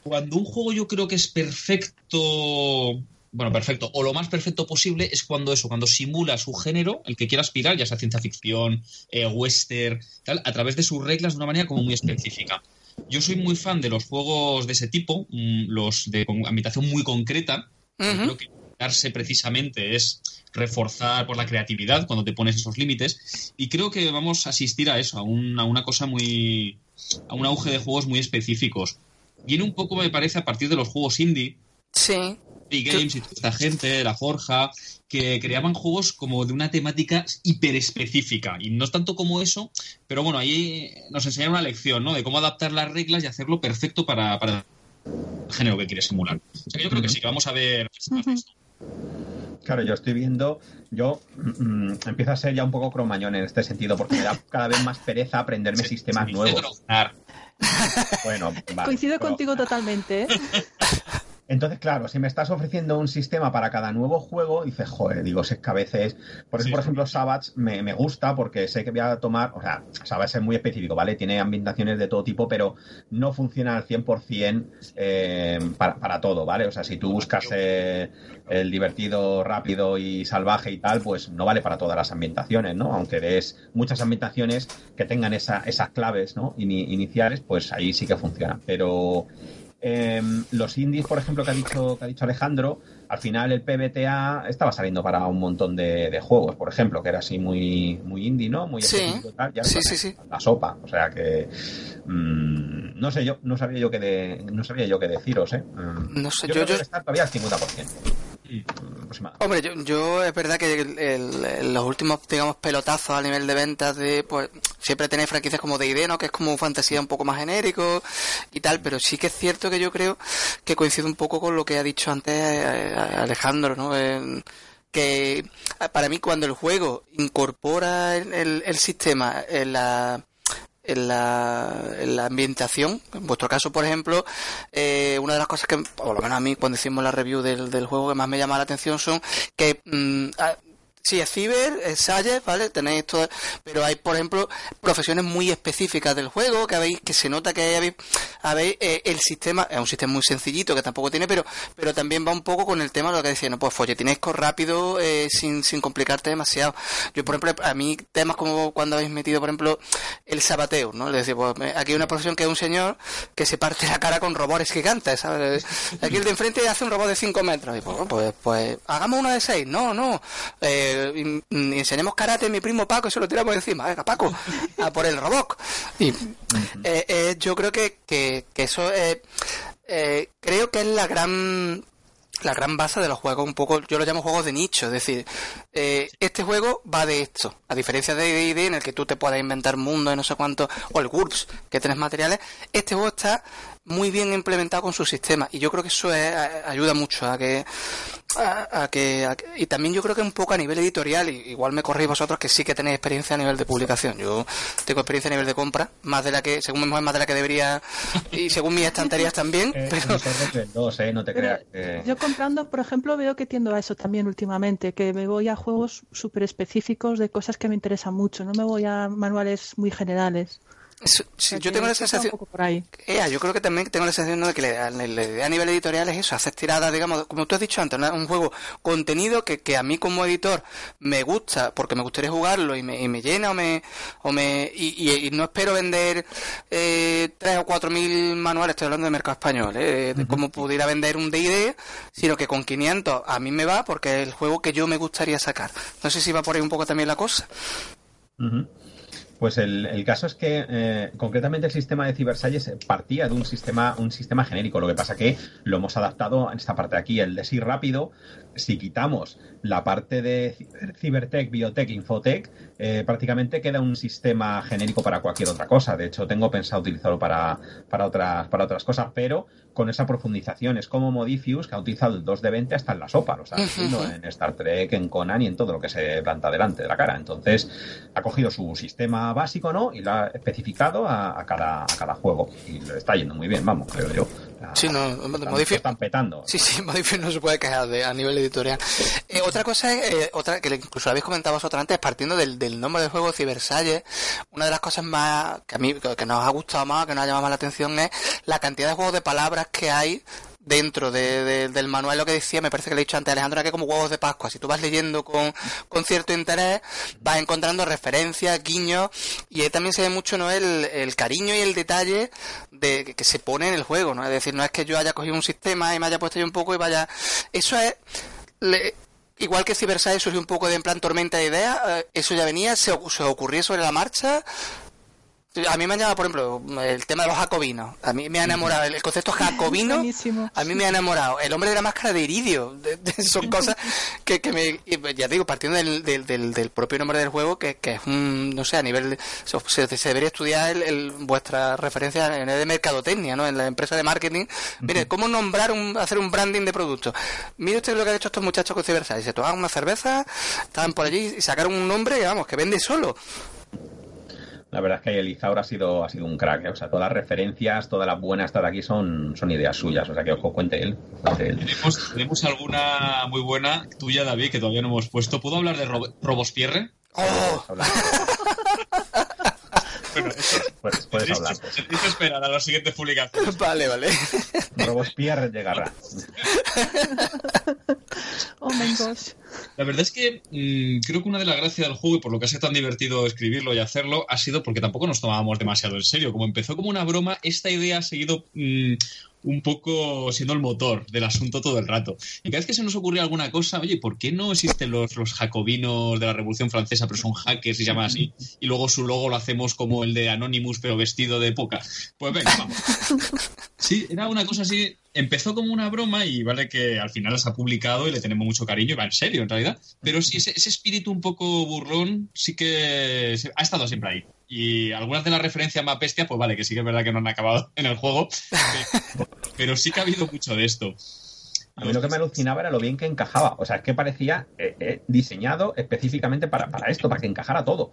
cuando un juego yo creo que es perfecto bueno, perfecto, o lo más perfecto posible es cuando eso, cuando simula su género, el que quiera aspirar, ya sea ciencia ficción, eh, western, tal, a través de sus reglas de una manera como muy específica. Yo soy muy fan de los juegos de ese tipo, mm, los de ambientación muy concreta. Creo que darse precisamente es reforzar por la creatividad cuando te pones esos límites. Y creo que vamos a asistir a eso, a una, cosa muy. a un auge de juegos muy específicos. Viene un poco, me parece, a partir de los juegos indie. Sí. Games y toda esta gente, la Forja, que creaban juegos como de una temática hiper específica. Y no es tanto como eso, pero bueno, ahí nos enseñaron una lección, ¿no? De cómo adaptar las reglas y hacerlo perfecto para, para el género que quieres simular. O sea, yo creo que sí, que vamos a ver. Claro, yo estoy viendo, yo mm, empiezo a ser ya un poco cromañón en este sentido, porque me da cada vez más pereza aprenderme sistemas nuevos. Bueno, Coincido contigo totalmente. ¿eh? Entonces, claro, si me estás ofreciendo un sistema para cada nuevo juego, dices, joder, digo, sé que a veces. Por eso, por ejemplo, Savage me, me, gusta porque sé que voy a tomar. O sea, Savage es muy específico, ¿vale? Tiene ambientaciones de todo tipo, pero no funciona al 100% eh, para, para todo, ¿vale? O sea, si tú buscas eh, el divertido, rápido y salvaje y tal, pues no vale para todas las ambientaciones, ¿no? Aunque des muchas ambientaciones que tengan esa, esas claves, ¿no? iniciales, pues ahí sí que funciona. Pero Em, los indies, por ejemplo, que ha dicho que ha dicho Alejandro, al final el PBTA estaba saliendo para un montón de, juegos, por ejemplo, que era así muy muy indie, ¿no? Muy sí. tal, ya sí, sí, sí. la sopa, o sea que mmm, no sé yo, no sabía yo qué de, no sabía yo qué deciros, ¿eh? no sé, yo, yo, creo que está todavía al 50%. Hombre, yo, yo, es verdad que los últimos, digamos, pelotazos a nivel de ventas de, pues, siempre tenéis franquicias como de ID, ¿no? Que es como fantasía un poco más genérico y tal, pero sí que es cierto que yo creo que coincide un poco con lo que ha dicho antes eh, Alejandro, ¿no? que para mí cuando el juego incorpora el, el sistema en la en la, ambientación. En vuestro caso, por ejemplo, eh, una de las cosas que, por lo menos a mí, cuando hicimos la review del, del juego, que más me llama la atención son que mm, Sí, es ciber, es Sayer, ¿vale? Tenéis todo, pero hay, por ejemplo, profesiones muy específicas del juego que habéis, que se nota que habéis, habéis eh, el sistema, es un sistema muy sencillito que tampoco tiene, pero, pero también va un poco con el tema de lo que decía, no, pues folletínesco rápido, eh, sin, sin complicarte demasiado. Yo, por ejemplo, a mí temas como cuando habéis metido, por ejemplo, el sabateo, ¿no? Le decía, pues aquí hay una profesión que es un señor que se parte la cara con robores gigantes, ¿sabes? Aquí el de enfrente hace un robot de 5 metros, y pues, pues, pues, hagamos uno de 6, no, no, eh, y, enseñemos karate a mi primo Paco y se lo tiramos encima, venga Paco, a por el robot. Y eh, eh, yo creo que, que, eso eh, creo que es la gran la gran base de los juegos, un poco, yo lo llamo juegos de nicho, es decir, este juego va de esto, a diferencia de D&D en el que tú te puedes inventar mundo y no sé cuánto, o el GURPS, que tienes materiales, este juego está muy bien implementado con su sistema y yo creo que eso ayuda mucho a que a, que, y también yo creo que un poco a nivel editorial y igual me corréis vosotros que sí que tenéis experiencia a nivel de publicación. Yo tengo experiencia a nivel de compra más de la que según me más de la que debería y según mis estanterías también eh, pero eh, no te creas yo comprando por ejemplo veo que tiendo a eso también últimamente que me voy a juegos súper específicos de cosas que me interesan mucho no me voy a manuales muy generales yo tengo la sensación. Por ahí. yo creo que también tengo la sensación de que la, idea a nivel editorial es eso, hacer tiradas, digamos, como tú has dicho antes, un juego contenido que, que a mí como editor me gusta, porque me gustaría jugarlo y me, y me llena o me. O me y, no espero vender eh, tres o cuatro mil manuales, estoy hablando de mercado español, eh, de cómo pudiera vender un DD, sino que con 500 a mí me va porque es el juego que yo me gustaría sacar. No sé si va por ahí un poco también la cosa. Pues el, caso es que eh, concretamente el sistema de Cybersalles partía de un sistema, un sistema genérico. Lo que pasa que lo hemos adaptado en esta parte de aquí, el de sí rápido. Si quitamos la parte de Cybertech, Biotech, Infotech, eh, prácticamente queda un sistema genérico para cualquier otra cosa. De hecho, tengo pensado utilizarlo para, para, otras, para otras cosas, pero con esa profundización. Es como Modifius, que ha utilizado el 2 de 20 hasta en la sopa. Lo está haciendo en Star Trek, en Conan y en todo lo que se planta delante de la cara. Entonces, ha cogido su sistema básico, ¿no? Y lo ha especificado a, cada, a cada juego. Y le está yendo muy bien, vamos, creo yo. Sí, no, están petando. Sí, sí, no se puede quejar de, a nivel editorial. Eh, otra cosa eh, otra que incluso habéis comentado vosotros antes, partiendo del, del nombre del juego Cybersalles, una de las cosas más que a mí que nos ha gustado más, que nos ha llamado más la atención es la cantidad de juegos de palabras que hay dentro del manual lo que decía, me parece que le he dicho antes Alejandro, que como huevos de Pascua, si tú vas leyendo con, cierto interés, vas encontrando referencias, guiños, y ahí también se ve mucho ¿no? el, cariño y el detalle de que, se pone en el juego, ¿no? Es decir, no es que yo haya cogido un sistema y me haya puesto yo un poco y vaya... Eso es... igual que Cyberside surgió un poco de en plan tormenta de ideas, eh, eso ya venía, se, se ocurrió sobre la marcha, a mí me ha llamado, por ejemplo, el tema de los jacobinos. A mí me ha enamorado el concepto jacobino. A mí me ha enamorado. El hombre de la máscara de iridio. son cosas que, que me. Pues, ya digo, partiendo del, del, del, propio nombre del juego, que, que, es un. No sé, a nivel. Se, se debería estudiar el, vuestra referencia en el de mercadotecnia, ¿no? En la empresa de marketing. Mire, ¿cómo nombrar un. hacer un branding de producto? Mire usted lo que han hecho estos muchachos con Cyberside. Se tomaban una cerveza, estaban por allí y sacaron un nombre vamos, que vende solo. La verdad es que Elizaur ha sido, ha sido un crack. ¿eh? O sea, todas las referencias, todas las buenas de aquí son, son ideas suyas. O sea, que ojo, cuente él. ¿Tenemos, alguna muy buena tuya, David, que todavía no hemos puesto? ¿Puedo hablar de Robespierre? ¡Oh! Bueno, puedes, puedes hablar. Pues. esperar a las siguientes publicaciones. Vale, vale. Robespierre llegará. oh my gosh. La verdad es que mm, creo que una de las gracias del juego y por lo que ha sido tan divertido escribirlo y hacerlo ha sido porque tampoco nos tomábamos demasiado en serio. Como empezó como una broma, esta idea ha seguido mm, un poco siendo el motor del asunto todo el rato. Y cada vez que se nos ocurría alguna cosa, oye, ¿por qué no existen los, los jacobinos de la Revolución Francesa, pero son hackers y se llaman así? Y luego su logo lo hacemos como el de Anonymous, pero vestido de poca. Pues venga, vamos. Sí, era una cosa así. Empezó como una broma y vale que al final se ha publicado y le tenemos mucho cariño y va en serio en realidad. Pero sí, ese, ese espíritu un poco burlón sí que ha estado siempre ahí. Y algunas de las referencias más bestias, pues vale, que sí que es verdad que no han acabado en el juego, pero sí que ha habido mucho de esto. A mí lo que me alucinaba era lo bien que encajaba. O sea, es que parecía eh, eh, diseñado específicamente para, esto, para que encajara todo.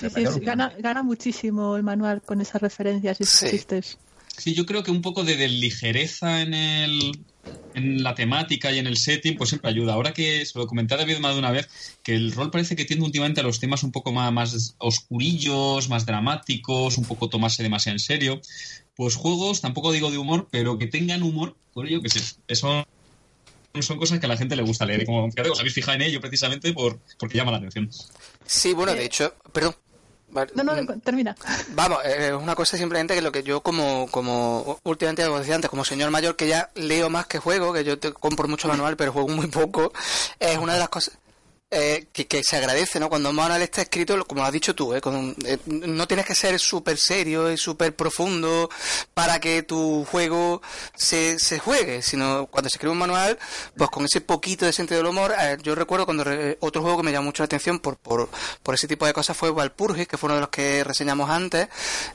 Sí, sí, gana, gana, muchísimo el manual con esas referencias y esos chistes. Sí, yo creo que un poco de ligereza en el, en la temática y en el setting, pues siempre ayuda. Ahora que se lo comenté a David más de una vez, que el rol parece que tiende últimamente a los temas un poco más, más oscurillos, más dramáticos, un poco tomarse demasiado en serio. Pues juegos, tampoco digo de humor, pero que tengan humor, por ello que sé, eso son cosas que a la gente le gusta leer. Y como os habéis fijado en ello precisamente por, porque llama la atención. Sí, bueno, de hecho, perdón, no, no, termina. Vamos, es una cosa simplemente que lo que yo como, como últimamente, como decía antes, como señor mayor que ya leo más que juego, que yo te compro mucho manual pero juego muy poco, es una de las cosas eh, que, se agradece, ¿no? Cuando un manual está escrito, como has dicho tú, ¿eh? eh no tienes que ser súper serio y súper profundo para que tu juego se, se juegue, sino cuando se escribe un manual, pues con ese poquito de sentido del humor, eh, yo recuerdo cuando otro juego que me llamó mucho la atención por, por, por ese tipo de cosas fue Valpurgis, que fue uno de los que reseñamos antes,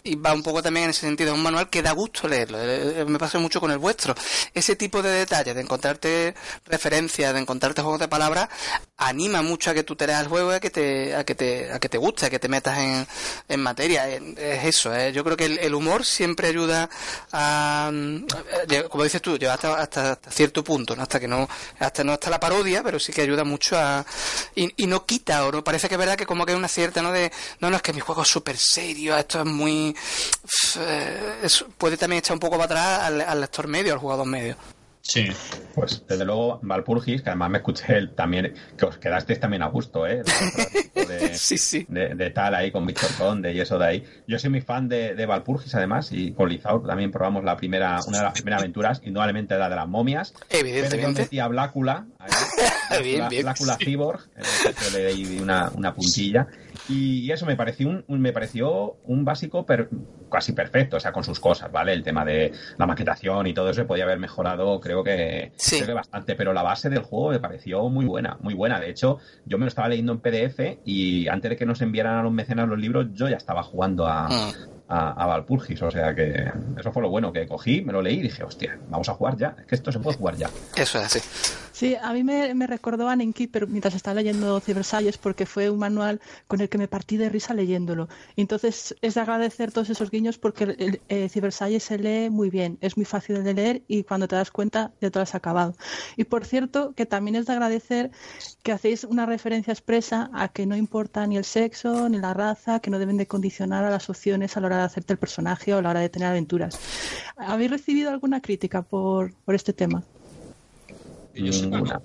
y va un poco también en ese sentido, un manual que da gusto leerlo, me pasa mucho con el vuestro. Ese tipo de detalles, de encontrarte referencias, de encontrarte juegos de palabras, anima mucho a que tú leas el juego, a que te, a que te, a que te guste, a que te metas en, en materia. Es, eso, ¿eh? yo creo que el, humor siempre ayuda a, eh, como dices tú, hasta, hasta, cierto punto, ¿no? hasta que no, hasta no hasta la parodia, pero sí que ayuda mucho a, y, no quita, o no parece que es verdad que como que hay una cierta, ¿no? De, no, no, es que mi juego es súper serio, esto es muy, eh, puede también echar un poco para atrás al, al lector medio, al jugador medio. Sí. Pues desde luego, Valpurgis, que además me escuché él también, que os quedasteis también a gusto, ¿eh? De, sí, sí. De, tal ahí con Víctor Conde y eso de ahí. Yo soy muy fan de, de Valpurgis además y con Lizaur también probamos la primera, una de las primeras aventuras, indudablemente la de las momias. Evidentemente. Pero yo Blácula, Blácula Cyborg, eh, le di una, una puntilla. Y eso me pareció un, me pareció un básico casi perfecto, o sea, con sus cosas, ¿vale? El tema de la maquetación y todo eso podía haber mejorado, creo que, creo que bastante, pero la base del juego me pareció muy buena, muy buena. De hecho, yo me lo estaba leyendo en PDF y antes de que nos enviaran a los mecenas los libros, yo ya estaba jugando a, mm a, Valpurgis. O sea que eso fue lo bueno, que cogí, me lo leí y dije, hostia, vamos a jugar ya. Es que esto se puede jugar ya. Eso es así. Sí, a mí me, recordó a Keeper mientras estaba leyendo Cybersalles porque fue un manual con el que me partí de risa leyéndolo. entonces es de agradecer todos esos guiños porque el, eh, se lee muy bien, es muy fácil de leer y cuando te das cuenta ya te lo has acabado. Y por cierto, que también es de agradecer que hacéis una referencia expresa a que no importa ni el sexo ni la raza, que no deben de condicionar a las opciones a la hora de hacerte el personaje o a la hora de tener aventuras. ¿Habéis recibido alguna crítica por, por este tema? Ninguna.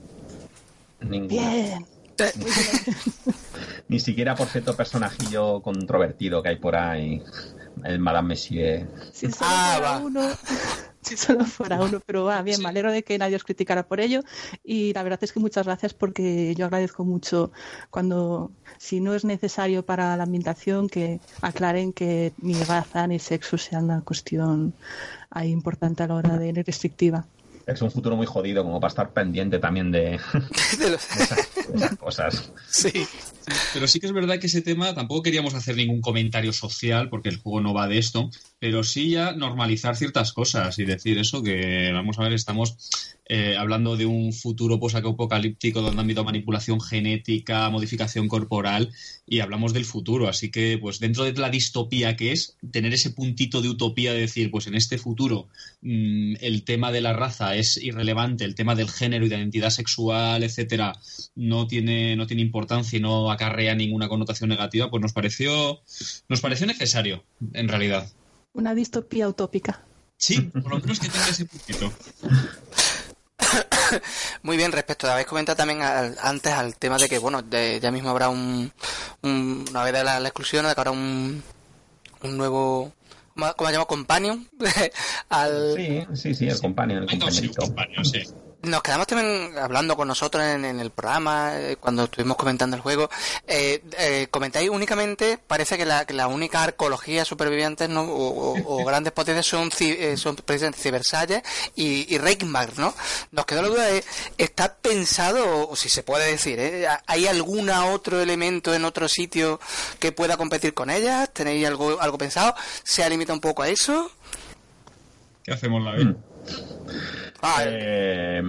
Ninguna. Bien. Ni siquiera por cierto personajillo controvertido que hay por ahí, el Madame Messier. Si solo ah, fuera uno, si solo fuera uno, pero va bien, me alegro de que nadie os criticara por ello y la verdad es que muchas gracias porque yo agradezco mucho cuando, si no es necesario para la ambientación, que aclaren que ni raza ni sexo sea una cuestión ahí importante a la hora de restrictiva es un futuro muy jodido como para estar pendiente también de, esas, cosas. Sí. Pero sí que es verdad que ese tema tampoco queríamos hacer ningún comentario social porque el juego no va de esto, pero sí ya normalizar ciertas cosas y decir eso que vamos a ver, estamos eh, hablando de un futuro posapocalíptico donde han habido manipulación genética, modificación corporal y hablamos del futuro. Así que, pues dentro de la distopía que es, tener ese puntito de utopía de decir, pues en este futuro mm, el tema de la raza es irrelevante, el tema del género y de identidad sexual, etcétera, no tiene, no tiene importancia y no acarrea ninguna connotación negativa, pues nos pareció, nos pareció necesario, en realidad. Una distopía utópica. Sí, por lo menos que tenga ese puntito. Muy bien, respecto, habéis comentado también antes al tema de que, bueno, ya mismo habrá un, una vez de la, exclusión, de que habrá un, un nuevo, ¿cómo se llama? Companion. al... Sí, sí, sí, el Companion, el compañerito. sí. Nos quedamos también hablando con nosotros en, el programa, eh, cuando estuvimos comentando el juego. Eh, eh, comentáis únicamente, parece que la, que la única arqueología supervivientes ¿no? o, grandes potencias son, eh, son precisamente Cibersalles y, y ¿no? Nos quedó la duda de, ¿está pensado, o si se puede decir, ¿hay algún otro elemento en otro sitio que pueda competir con ellas? ¿Tenéis algo, algo pensado? ¿Se ha limitado un poco a eso? ¿Qué hacemos, la vida? Ah, eh,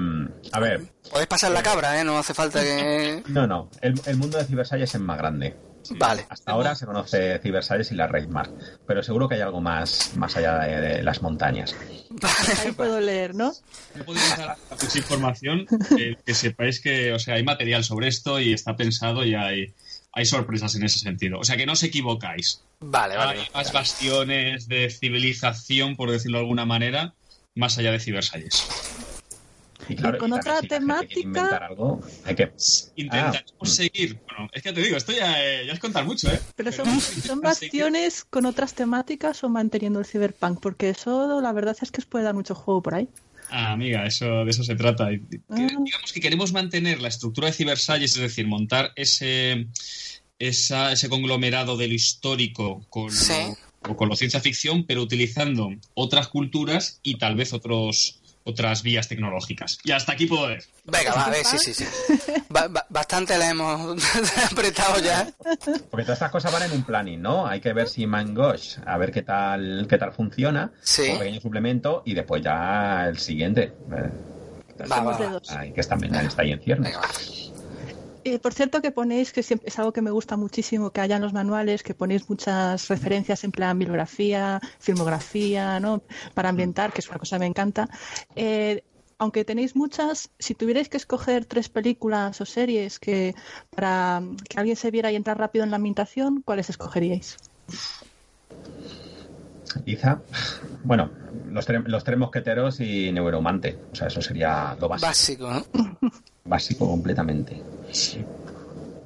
a ver. Podéis pasar la cabra, ¿eh? No hace falta que. No, no. El, mundo de Cibersalles es más grande. Vale. Hasta ahora se conoce Cibersalles y la Reismar, pero seguro que hay algo más, más allá de, las montañas. Ahí puedo leer, ¿no? Yo puedo dar mucha información que sepáis que, o sea, hay material sobre esto y está pensado y hay, hay sorpresas en ese sentido. O sea, que no os equivocáis. Vale, vale. Hay más bastiones de civilización, por decirlo de alguna manera, más allá de Cibersalles. Y, con otra temática. algo, hay que. Intentaremos ah. seguir. Bueno, es que te digo, esto ya, eh, ya es contar mucho, ¿eh? Pero, son, bastiones con otras temáticas o manteniendo el cyberpunk, porque eso la verdad es que os puede dar mucho juego por ahí. Ah, amiga, eso, de eso se trata. Ah. Digamos que queremos mantener la estructura de Cibersalles, es decir, montar ese, ese conglomerado de lo histórico con, o con la ciencia ficción, pero utilizando otras culturas y tal vez otros otras vías tecnológicas. Y hasta aquí puedo ver. Venga, va, a ver, sí, sí, sí. bastante la hemos apretado ya. Porque todas estas cosas van en un planning, ¿no? Hay que ver si Mangosh, a ver qué tal, qué tal funciona. Sí. Un pequeño suplemento y después ya el siguiente. Va, que también está ahí en ciernes. Por cierto que ponéis, que siempre, es algo que me gusta muchísimo, que haya en los manuales, que ponéis muchas referencias en plan bibliografía, filmografía, ¿no? Para ambientar, que es una cosa que me encanta. Eh, aunque tenéis muchas, si tuvierais que escoger tres películas o series que para que alguien se viera y entrar rápido en la ambientación, ¿cuáles escogeríais? Quizá, bueno, los, los tres mosqueteros y Neuromante. O sea, eso sería lo básico. Básico, ¿no? Básico completamente.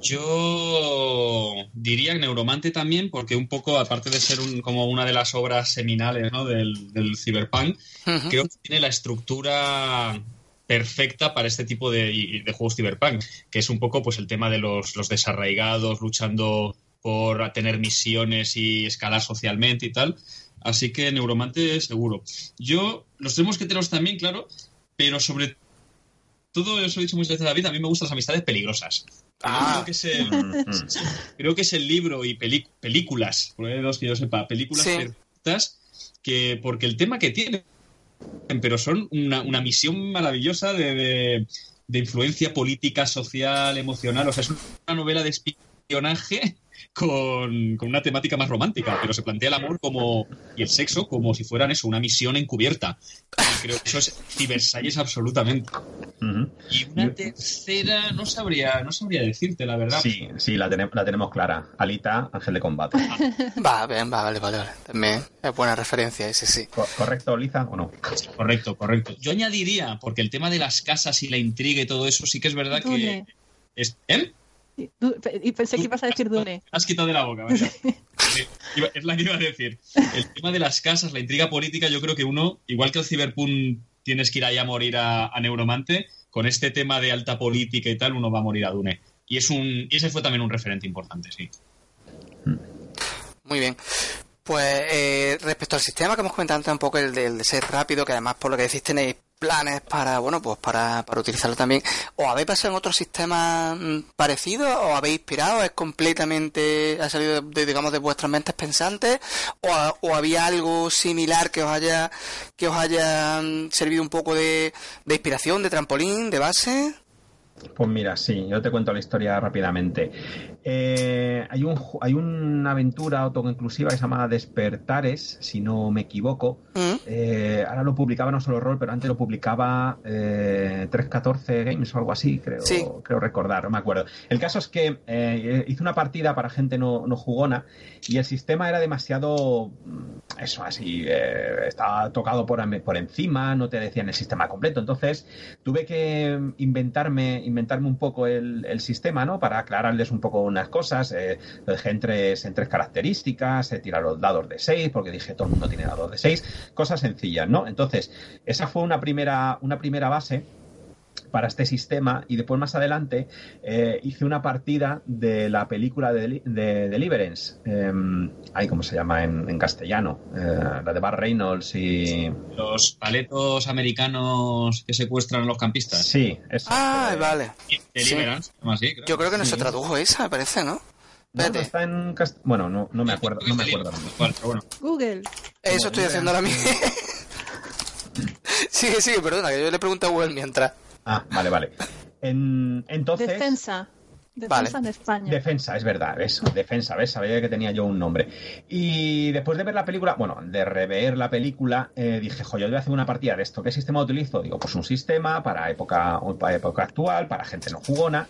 Yo diría Neuromante también, porque un poco, aparte de ser como una de las obras seminales ¿no? del, del Cyberpunk, creo que tiene la estructura perfecta para este tipo de, de, juegos Cyberpunk, que es un poco pues el tema de los, los desarraigados luchando por tener misiones y escalar socialmente y tal. Así que Neuromante seguro. Yo, los tres mosqueteros también, claro, pero sobre todo, eso he dicho muchas veces David, a mí me gustan las amistades peligrosas. Ah. Creo, que es el, creo que es el libro y películas, por dos que yo sepa, películas perfectas, que, porque el tema que tienen, pero son una, una misión maravillosa de, de, influencia política, social, emocional. O sea, es una novela de espionaje con, una temática más romántica, pero se plantea el amor como y el sexo como si fueran eso, una misión encubierta. creo que eso es cibersalles absolutamente. Y una tercera, no sabría, no sabría decirte, la verdad. Sí, sí, la, tenemos, la tenemos clara. Alita, Ángel de Combate. Va, bien, va, vale, vale, También es buena referencia ese, sí. ¿Correcto, Liza, o no? Correcto, correcto. Yo añadiría, porque el tema de las casas y la intriga y todo eso, sí que es verdad que... Es, ¿Eh? Y pensé que ibas a decir Dune. Has quitado de la boca, Es la que iba a decir. El tema de las casas, la intriga política, yo creo que uno, igual que el Cyberpunk tienes que ir ahí a morir a, Neuromante, con este tema de alta política y tal, uno va a morir a Dune. Y, es un, y ese fue también un referente importante, sí. Muy bien. Pues eh, respecto al sistema que hemos comentado antes un poco, el de, el de, ser rápido, que además por lo que decís tenéis planes para, bueno, pues para, para utilizarlo también. ¿O habéis pasado en otros sistemas mm, parecidos? ¿O habéis inspirado? ¿Es completamente, ha salido de, digamos, de vuestras mentes pensantes? ¿O, ¿O, había algo similar que os haya, que os haya mm, servido un poco de, de inspiración, de trampolín, de base? Pues mira, sí, yo te cuento la historia rápidamente. Eh, hay, un, hay una aventura autoconclusiva que se llama Despertares, si no me equivoco. Mm. Eh, ahora lo publicaba no solo Rol, pero antes lo publicaba 314 eh, Games o algo así, creo, creo recordar, no me acuerdo. El caso es que hice una partida para gente no, no jugona y el sistema era demasiado, mm, eso así, estaba tocado por, por encima, no te decían el sistema completo. Entonces tuve que inventarme inventarme un poco el, sistema, ¿no? Para aclararles un poco unas cosas. Eh, lo dejé en tres, en tres características, he tirado los dados de seis, porque dije todo el mundo tiene dados de seis. Cosas sencillas, ¿no? Entonces, esa fue una primera, una primera base para este sistema y después más adelante eh, hice una partida de la película de, Deliverance, eh, ahí cómo se llama en, castellano, eh, la de Bar Reynolds y... Los paletos americanos que secuestran a los campistas. Sí, eso. Ah, vale. Deliverance, Yo creo que no se tradujo esa, me parece, ¿no? está en bueno, no, no me acuerdo, no me acuerdo. Google. Eso estoy haciendo ahora mismo. sigue, sigue, perdona, que yo le pregunto a Google mientras. Ah, vale, vale. En, entonces. Defensa. Defensa en España. Defensa, es verdad, eso, defensa, ¿ves? Sabía que tenía yo un nombre. Y después de ver la película, bueno, de rever la película, eh, dije, jo, yo voy a hacer una partida de esto. ¿Qué sistema utilizo? Digo, pues un sistema para época, para época actual, para gente no jugona,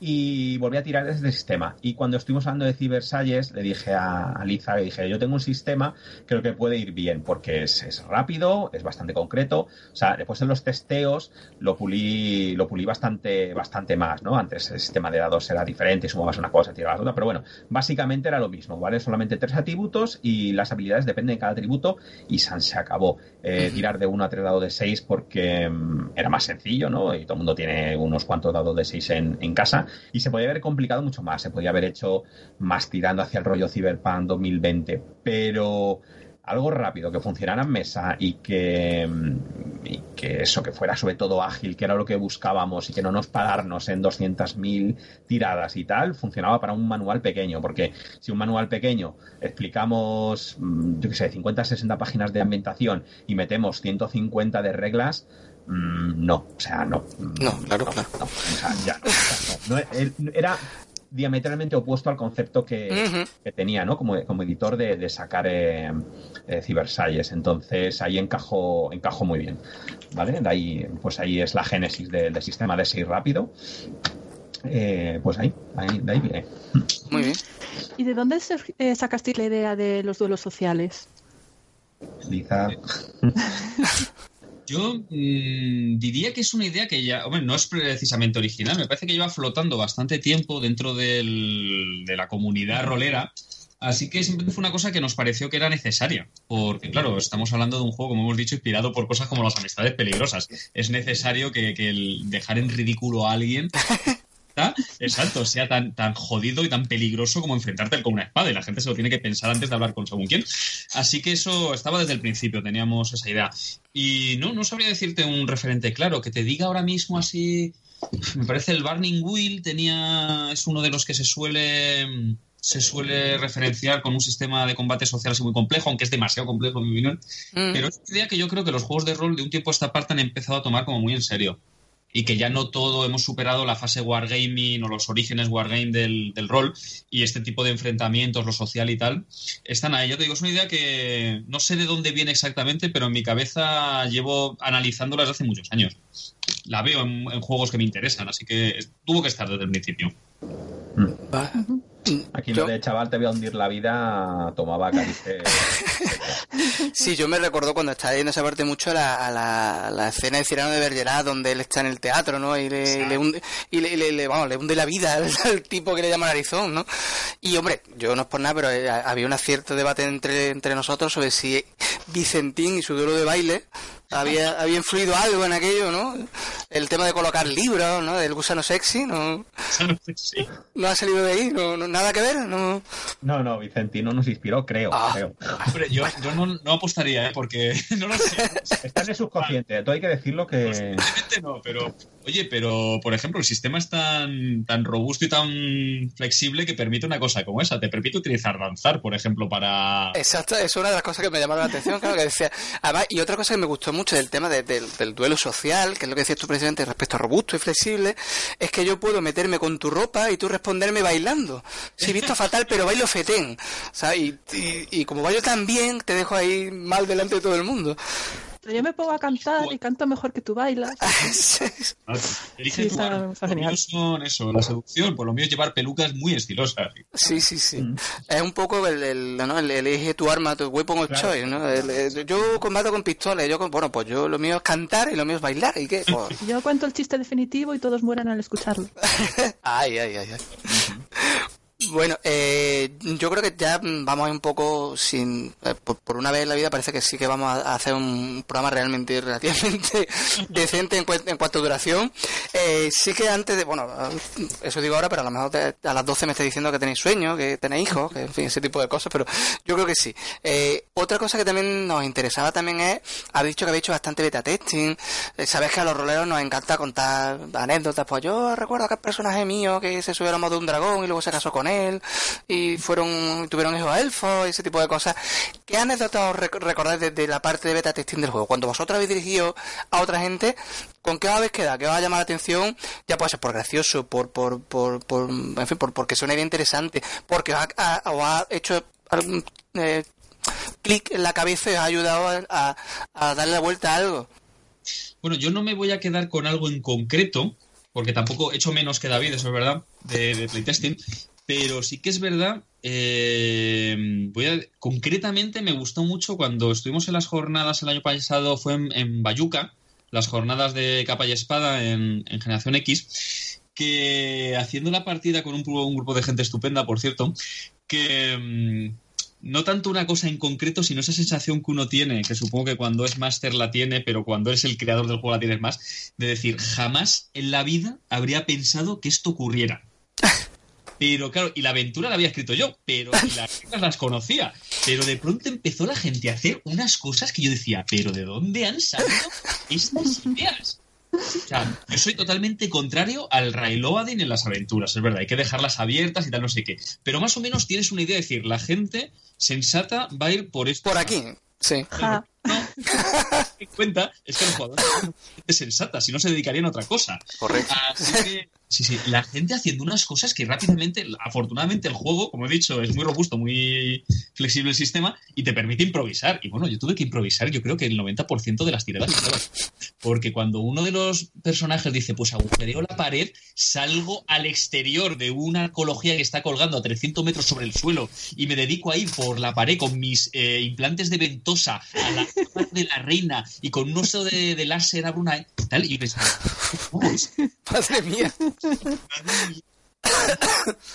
y volví a tirar desde el sistema. Y cuando estuvimos hablando de Cybersalles, le dije a, Liza, le dije, yo tengo un sistema, creo que puede ir bien, porque es, es rápido, es bastante concreto. O sea, después en los testeos lo pulí, lo pulí bastante, bastante más, ¿no? Antes el sistema de dados era diferente, sumabas una cosa, tirabas otra, pero bueno, básicamente era lo mismo, ¿vale? Solamente tres atributos y las habilidades dependen de cada atributo y San se acabó. Eh, tirar de uno a tres dados de seis porque mm, era más sencillo, ¿no? Y todo el mundo tiene unos cuantos dados de seis en, en casa y se podía haber complicado mucho más, se podía haber hecho más tirando hacia el rollo Cyberpunk 2020, pero algo rápido, que funcionara en mesa y que, mm, y que eso, que fuera sobre todo ágil, que era lo que buscábamos y que no nos pararnos en 200.000 tiradas y tal, funcionaba para un manual pequeño, porque si un manual pequeño explicamos, mm, yo qué sé, 50, 60 páginas de ambientación y metemos 150 de reglas, mm, no, o sea, no. No, claro, claro. o sea, ya, no, era diametralmente opuesto al concepto que, tenía, ¿no? Como, como editor de, sacar eh, eh Entonces ahí encajó, encajó muy bien. ¿Vale? De ahí, pues ahí es la génesis del, sistema de 6 rápido. Eh, pues ahí, ahí, de ahí viene. Muy bien. ¿Y de dónde eh, sacaste la idea de los duelos sociales? Lisa. Yo mm, diría que es una idea que ya, hombre, no es precisamente original, me parece que lleva flotando bastante tiempo dentro de la comunidad rolera. Así que siempre fue una cosa que nos pareció que era necesaria. Porque, claro, estamos hablando de un juego, como hemos dicho, inspirado por cosas como las amistades peligrosas. Es necesario que, que el dejar en ridículo a alguien exacto, sea tan, tan jodido y tan peligroso como enfrentarte con una espada. Y la gente se lo tiene que pensar antes de hablar con según quién. Así que eso estaba desde el principio, teníamos esa idea. Y no, no sabría decirte un referente claro, que te diga ahora mismo así. Me parece el Burning Wheel tenía. es uno de los que se suele se suele referenciar con un sistema de combate social así muy complejo, aunque es demasiado complejo en mi opinión. Mm. Pero es una idea que yo creo que los juegos de rol de un tiempo a esta parte han empezado a tomar como muy en serio y que ya no todo hemos superado la fase wargaming o los orígenes wargame del, del rol y este tipo de enfrentamientos, lo social y tal, están ahí. Yo te digo, es una idea que no sé de dónde viene exactamente, pero en mi cabeza llevo analizándola desde hace muchos años. La veo en, juegos que me interesan, así que tuvo que estar desde el principio. Aquí lo de chaval te voy a hundir la vida tomaba sí, yo me recuerdo cuando estaba viendo esa parte mucho a la, escena de Cirano de Bergerac donde él está en el teatro, ¿no? Y le, hunde, y le, vamos, le hunde la vida al, tipo que le llama Arizón, ¿no? Y hombre, yo no es por nada, pero eh, había un cierto debate entre, entre nosotros sobre si Vicentín y su duelo de baile había, había influido algo en aquello, ¿no? El tema de colocar libros, ¿no? Del gusano sexy, ¿no? ¿No ha salido de ahí? ¿No, nada que ver? ¿No? no, no, Vicentino nos inspiró, creo. Ah. creo. Hombre, yo, yo no, no, apostaría, ¿eh? Porque no lo sé. Está en el subconsciente, todo hay que decirlo que... no, pero... Oye, pero, por ejemplo, el sistema es tan, tan robusto y tan flexible que permite una cosa como esa. Te permite utilizar danzar, por ejemplo, para... Exacto, es una de las cosas que me llamaron la atención, claro, que decía... Y otra cosa que me gustó mucho del tema del duelo social, que es lo que decías tú precisamente respecto a robusto y flexible, es que yo puedo meterme con tu ropa y tú responderme bailando. Si visto fatal, pero bailo fetén. Y, y, como bailo tan bien, te dejo ahí mal delante de todo el mundo. Yo me pongo a cantar y canto mejor que tú bailas. Elige son eso, la seducción. Por lo mío llevar pelucas muy estilosas. Sí, sí, sí. Mm. Es un poco el, el, ¿no? el, elige tu arma, tu weapon of choice, ¿no? yo combato con pistolas, yo bueno, pues yo lo mío es cantar y lo mío es bailar. ¿Y qué? Pues yo cuento el chiste definitivo y todos mueren al escucharlo. ay, ay, ay, ay. Bueno, eh, yo creo que ya vamos un poco sin. Eh, por, una vez en la vida parece que sí que vamos a, hacer un programa realmente relativamente decente en, en, cuanto a duración. Eh, sí que antes de. Bueno, eso digo ahora, pero a lo mejor a las 12 me estáis diciendo que tenéis sueños, que tenéis hijos, que en fin, ese tipo de cosas, pero yo creo que sí. Eh, otra cosa que también nos interesaba también es. Habéis dicho que habéis hecho bastante beta testing. Eh, sabes que a los roleros nos encanta contar anécdotas. Pues yo recuerdo que el personaje mío que se subió a la de un dragón y luego se casó con él y fueron tuvieron hijos elfos y ese tipo de cosas. ¿Qué anécdotas os recordáis de, la parte de beta testing del juego? Cuando vosotros habéis dirigido a otra gente, ¿con qué os habéis quedado? ¿Qué os ha llamado la atención? Ya puede ser por gracioso, por, por, por, por en fin, por, porque idea interesante, porque os ha, hecho algún eh, clic en la cabeza y os ha ayudado a, darle la vuelta a algo. Bueno, yo no me voy a quedar con algo en concreto, porque tampoco he hecho menos que David, eso es verdad, de, de playtesting, pero sí que es verdad, eh, voy a, concretamente me gustó mucho cuando estuvimos en las jornadas el año pasado, fue en, Bayuca, las jornadas de capa y espada en, Generación X, que haciendo la partida con un, grupo de gente estupenda, por cierto, que mm, no tanto una cosa en concreto, sino esa sensación que uno tiene, que supongo que cuando es máster la tiene, pero cuando eres el creador del juego la tienes más, de decir, jamás en la vida habría pensado que esto ocurriera. Pero claro, y la aventura la había escrito yo, pero las reglas las conocía. Pero de pronto empezó la gente a hacer unas cosas que yo decía, pero ¿de dónde han salido estas ideas? O sea, yo soy totalmente contrario al Railoading en las aventuras, es verdad, hay que dejarlas abiertas y tal, no sé qué. Pero más o menos tienes una idea de decir, la gente sensata va a ir por esto. Por aquí, sí. No, en cuenta es que los jugadores son sensatas, si no se dedicarían a otra cosa. Correcto. Así que, sí, sí, la gente haciendo unas cosas que rápidamente, afortunadamente el juego, como he dicho, es muy robusto, muy flexible el sistema y te permite improvisar. Y bueno, yo tuve que improvisar, yo creo que el 90% de las tiradas. Porque cuando uno de los personajes dice, pues agujereo la pared, salgo al exterior de una arqueología que está colgando a 300 metros sobre el suelo y me dedico a ir por la pared con mis eh, implantes de ventosa a la de la reina y con un oso de, de láser abro una tal y pensaba. Madre mía.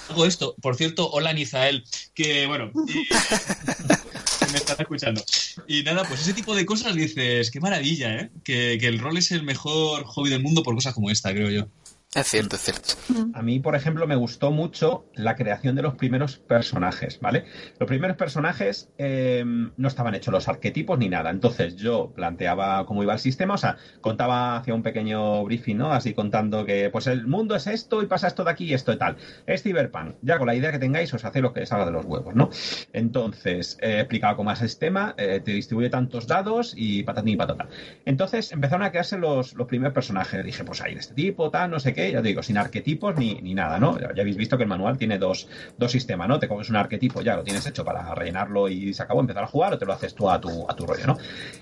Hago esto. Por cierto, hola Nizael, que bueno, y- me están escuchando. Y nada, pues ese tipo de cosas dices, qué maravilla, ¿eh? Que, que el rol es el mejor hobby del mundo por cosas como esta, creo yo. Es cierto, es cierto. A mí, por ejemplo, me gustó mucho la creación de los primeros personajes, ¿vale? Los primeros personajes eh, no estaban hechos los arquetipos ni nada. Entonces yo planteaba cómo iba el sistema, o sea, contaba, hacía un pequeño briefing, ¿no? Así contando que, pues el mundo es esto y pasa esto de aquí y esto y tal. Es Cyberpunk. Ya con la idea que tengáis os hace lo que salga de los huevos, ¿no? Entonces, eh, explicaba cómo es el sistema, eh, te distribuye tantos dados y patatín y patata. Entonces empezaron a crearse los, los primeros personajes. Dije, pues hay de este tipo, tal, no sé qué, ya te digo, sin arquetipos ni, ni nada, ¿no? Ya, habéis visto que el manual tiene dos, dos sistemas, ¿no? Te coges un arquetipo, ya lo tienes hecho para rellenarlo y se acabó, empezar a jugar, o te lo haces tú a tu, a tu rollo, ¿no?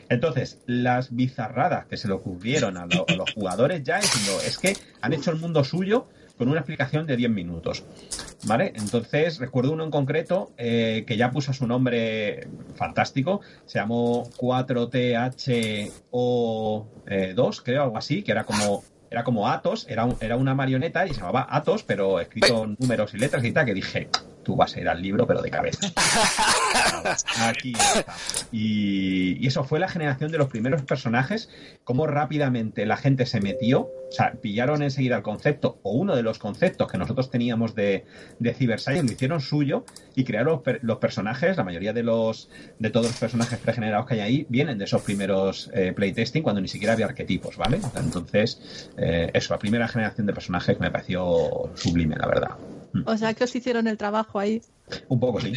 Entonces, las bizarradas que se le ocurrieron a, lo- los jugadores ya es, diciendo, es que han hecho el mundo suyo con una explicación de 10 minutos. ¿Vale? Entonces, recuerdo uno en concreto eh, que ya puso su nombre fantástico, se llamó 4THO2, creo, algo así, que era como era como Atos, era, un- era una marioneta y se llamaba Atos, pero escrito en números y letras y tal, que dije, tú vas a ir al libro, pero de cabeza. Aquí está. Y, y eso fue la generación de los primeros personajes, cómo rápidamente la gente se metió, o sea, pillaron enseguida el concepto, o uno de los conceptos que nosotros teníamos de, de Cyber Science, lo hicieron suyo y crearon los personajes, la mayoría de los de todos los personajes pregenerados que hay ahí, vienen de esos primeros eh, playtesting cuando ni siquiera había arquetipos, ¿vale? Entonces, eh, eso, la primera generación de personajes me pareció sublime, la verdad. O sea que os hicieron el trabajo ahí. Un poco sí.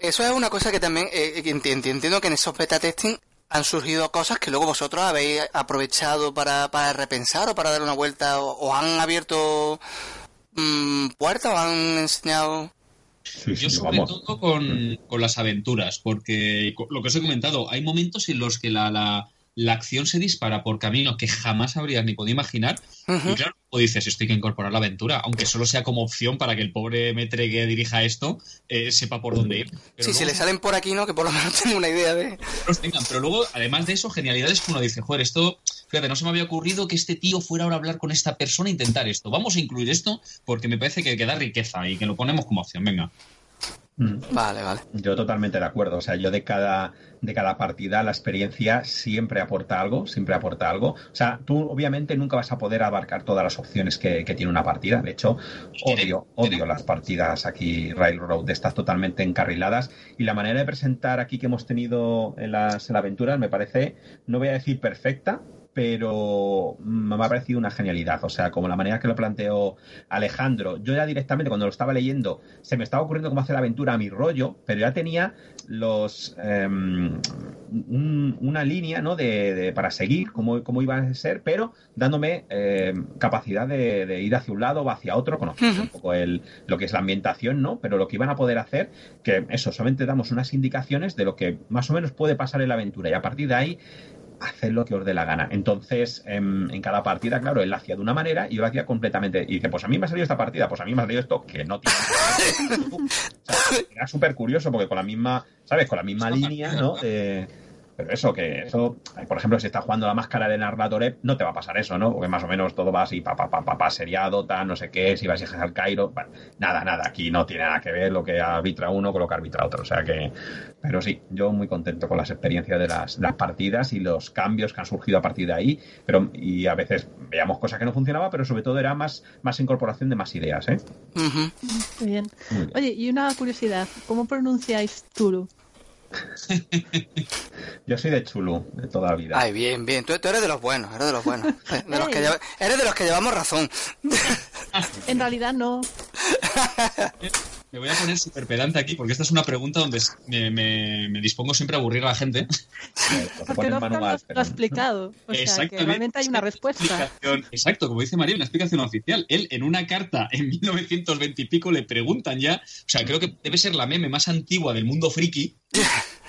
Eso es una cosa que también eh, enti- entiendo que en esos beta testing han surgido cosas que luego vosotros habéis aprovechado para, para repensar o para dar una vuelta o, o han abierto mm, puertas o han enseñado. Sí, sí, Yo sobre vamos. todo con, con las aventuras, porque lo que os he comentado, hay momentos en los que la, la, la acción se dispara por caminos que jamás habrías ni podido imaginar. Y claro, o dices, esto hay que incorporar la aventura, aunque solo sea como opción para que el pobre metre que dirija esto eh, sepa por dónde ir. Pero Sí, si le salen por aquí, ¿no? Que por lo menos tengo una idea de... tengan. Pero luego, además de eso, genialidades que uno dice, joder, esto, fíjate, no se me había ocurrido que este tío fuera ahora a hablar con esta persona e intentar esto. Vamos a incluir esto porque me parece que, que da riqueza y que lo ponemos como opción. Venga. Mm. Vale, vale. Yo totalmente de acuerdo. O sea, yo de cada, de cada partida la experiencia siempre aporta algo, siempre aporta algo. O sea, tú obviamente nunca vas a poder abarcar todas las opciones que, que tiene una partida. De hecho, odio, odio las partidas aquí Railroad de estas totalmente encarriladas. Y la manera de presentar aquí que hemos tenido en las, en las aventuras me parece, no voy a decir perfecta, pero me ha parecido una genialidad. O sea, como la manera que lo planteó Alejandro. Yo ya directamente cuando lo estaba leyendo se me estaba ocurriendo cómo hacer la aventura a mi rollo, pero ya tenía los eh, un- una línea ¿no? de, de- para seguir cómo, cómo iba a ser, pero dándome eh, capacidad de, de ir hacia un lado o hacia otro, conociendo un poco el, lo que es la ambientación, ¿no? Pero lo que iban a poder hacer, que eso, solamente damos unas indicaciones de lo que más o menos puede pasar en la aventura y a partir de ahí haced lo que os dé la gana. Entonces, em, en cada partida, claro, él hacía de una manera y yo la hacía completamente. Y dice, pues a mí me ha salido esta partida, pues a mí me ha salido esto que no tiene. O sea, era súper curioso porque con la misma, ¿sabes? Con la misma línea, ¿no? De- pero eso, que eso, por ejemplo, si estás jugando la máscara de Narratorep, no te va a pasar eso, ¿no? Porque más o menos todo va así, pa, pa, pa, pa, pa, seriado, tal, no sé qué, si vas a ir al Cairo, bueno, nada, nada, aquí no tiene nada que ver lo que arbitra uno con lo que arbitra otro, o sea que, pero sí, yo muy contento con las experiencias de las, las partidas y los cambios que han surgido a partir de ahí, pero, y a veces veíamos cosas que no funcionaban, pero sobre todo era más, más incorporación de más ideas, ¿eh? Muy bien. Muy bien. Oye, y una curiosidad, ¿cómo pronunciáis Tulu? Yo soy de Chulu, de toda la vida. Ay, bien, bien. Tú, tú eres de los buenos, eres de los buenos. De los que lleva- eres de los que llevamos razón. En realidad no. me voy a poner súper pedante aquí porque esta es una pregunta donde me, dispongo siempre a aburrir a la gente. porque no lo ha explicado. O sea, que realmente hay una respuesta. Exacto, como dice María, una explicación oficial. Él en una carta en 1920 y pico le preguntan ya, o sea, creo que debe ser la meme más antigua del mundo friki.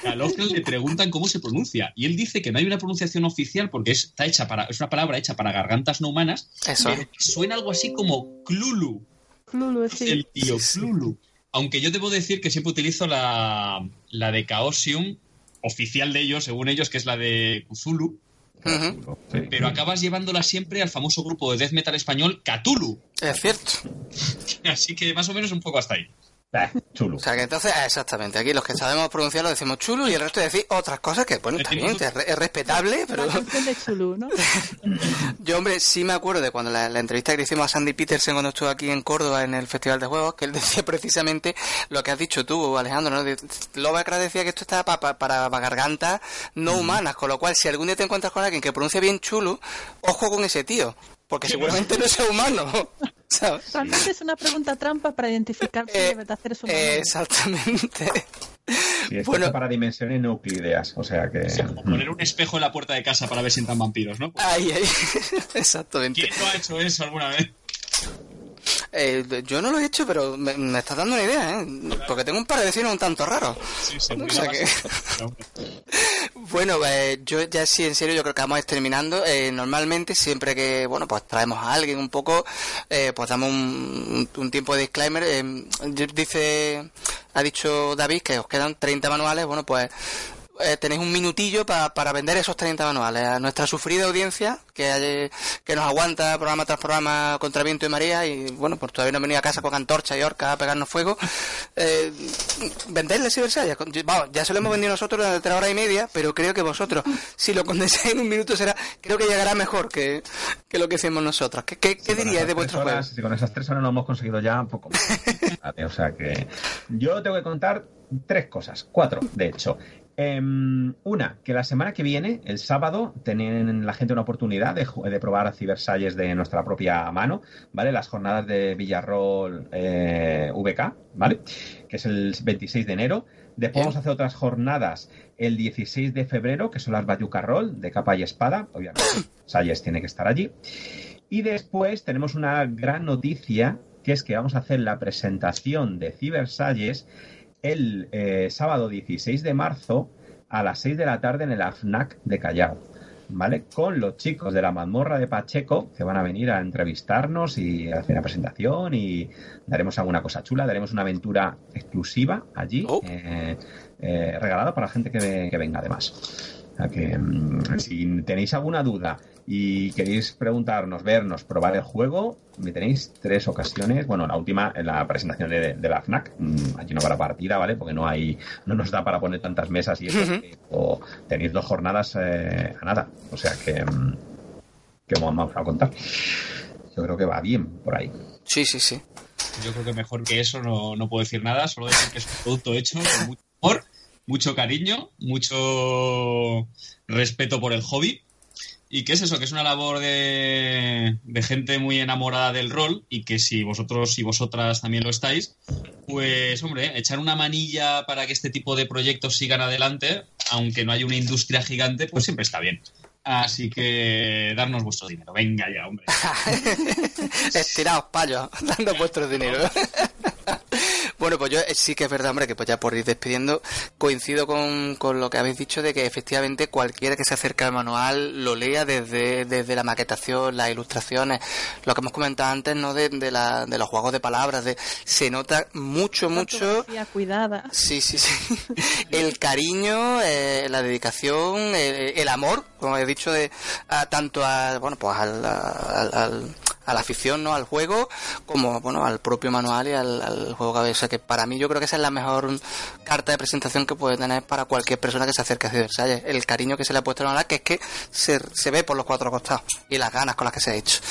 A Lovecraft le preguntan cómo se pronuncia y él dice que no hay una pronunciación oficial porque está hecha para, es una palabra hecha para gargantas no humanas. Eso. suena algo así como Clulu. Clulu, sí. El tío Clulu. Aunque yo debo decir que siempre utilizo la, la de Chaosium, oficial de ellos, según ellos, que es la de Cthulhu. Pero acabas llevándola siempre al famoso grupo de death metal español Cthulhu. Es cierto. Así que más o menos un poco hasta ahí. Eh, chulo. O sea que entonces, ah, exactamente, aquí los que sabemos pronunciarlo decimos chulo y el resto decir otras cosas que, bueno, está bien, es, respetable, pero... ¿no? Yo, hombre, sí me acuerdo de cuando la, entrevista que le hicimos a Sandy Peterson cuando estuvo aquí en Córdoba en el Festival de Juegos, que él decía precisamente lo que has dicho tú, Alejandro, ¿no? Lovecraft decía que esto está para, para, gargantas no humanas, con lo cual, si algún día te encuentras con alguien que pronuncia bien chulo, ojo con ese tío, porque seguramente no es humano. Realmente es una pregunta trampa para identificar si eh, debe hacer eso. exactamente. Y bueno, para dimensiones no euclideas, o sea que... como poner un espejo en la puerta de casa para ver si entran vampiros, ¿no? Ahí, ahí. Exactamente. ¿Quién no ha hecho eso alguna vez? Eh, yo no lo he hecho, pero me, me estás dando una idea, ¿eh? Porque tengo un par de vecinos un tanto raros. Sí, sí, bueno, eh, yo ya sí, en serio, yo creo que vamos a ir terminando. Eh, normalmente, siempre que, bueno, pues traemos a alguien un poco, eh, pues damos un, un, tiempo de disclaimer. dice, ha dicho David que os quedan 30 manuales, bueno, pues eh, tenéis un minutillo para vender esos 30 manuales a nuestra sufrida audiencia que, que nos aguanta programa tras programa contra viento y María y bueno, pues todavía no han venido a casa con antorcha y orca a pegarnos fuego. Eh, venderles y Vamos, ya se lo hemos vendido nosotros durante tres horas y media, pero creo que vosotros, si lo condensáis en un minuto, será creo que llegará mejor que, lo que hacemos nosotros. ¿Qué, qué, diríais de vuestro juego? Si con esas tres horas lo hemos conseguido ya un poco más. o sea que yo tengo que contar tres cosas, cuatro, de hecho. Em, una, que la semana que viene, el sábado, tienen la gente una oportunidad de, de probar cibersalles de nuestra propia mano, ¿vale? Las jornadas de Villarrol eh, VK, ¿vale? Que es el 26 de enero. Después vamos a hacer otras jornadas el 16 de febrero, que son las Bayuca Roll, de capa y espada. Obviamente, Salles tiene que estar allí. Y después tenemos una gran noticia, que es que vamos a hacer la presentación de Cibersalles el eh, sábado 16 de marzo a las 6 de la tarde en el AFNAC de Callao. ¿Vale? Con los chicos de la mazmorra de Pacheco que van a venir a entrevistarnos y a hacer una presentación y daremos alguna cosa chula, daremos una aventura exclusiva allí, oh. eh, eh, regalada para la gente que, que venga además que mm, si tenéis alguna duda y queréis preguntarnos, vernos, probar el juego, me tenéis tres ocasiones. Bueno, la última en la presentación de, la FNAC, mm, allí no para partida, ¿vale? Porque no hay, no nos da para poner tantas mesas y eso. O tenéis dos jornadas eh, a nada. O sea que, mm, que vamos a contar. Yo creo que va bien por ahí. Sí, sí, sí. Yo creo que mejor que eso no, no puedo decir nada, solo decir que es un producto hecho con mucho amor mucho cariño, mucho respeto por el hobby. ¿Y qué es eso? Que es una labor de, gente muy enamorada del rol y que si vosotros y vosotras también lo estáis, pues hombre, echar una manilla para que este tipo de proyectos sigan adelante, aunque no haya una industria gigante, pues siempre está bien. Así que darnos vuestro dinero. Venga ya, hombre. Estiraos payos, dando vuestro dinero. Bueno, pues yo eh, sí que es verdad, hombre, que pues ya por ir despidiendo, coincido con, con, lo que habéis dicho de que efectivamente cualquiera que se acerque al manual lo lea desde, desde la maquetación, las ilustraciones, lo que hemos comentado antes, ¿no? De, de, la, de los juegos de palabras, de, se nota mucho, mucho. cuidada. Sí, sí, sí. el cariño, eh, la dedicación, el, amor, como he dicho, de, tanto a, bueno, pues al, al a la afición, ¿no? Al juego, como, bueno, al propio manual y al, juego que O sea que para mí yo creo que esa es la mejor carta de presentación que puede tener para cualquier persona que se acerque a Versalles. El cariño que se le ha puesto al manual, que es que se, se ve por los cuatro costados y las ganas con las que se ha hecho.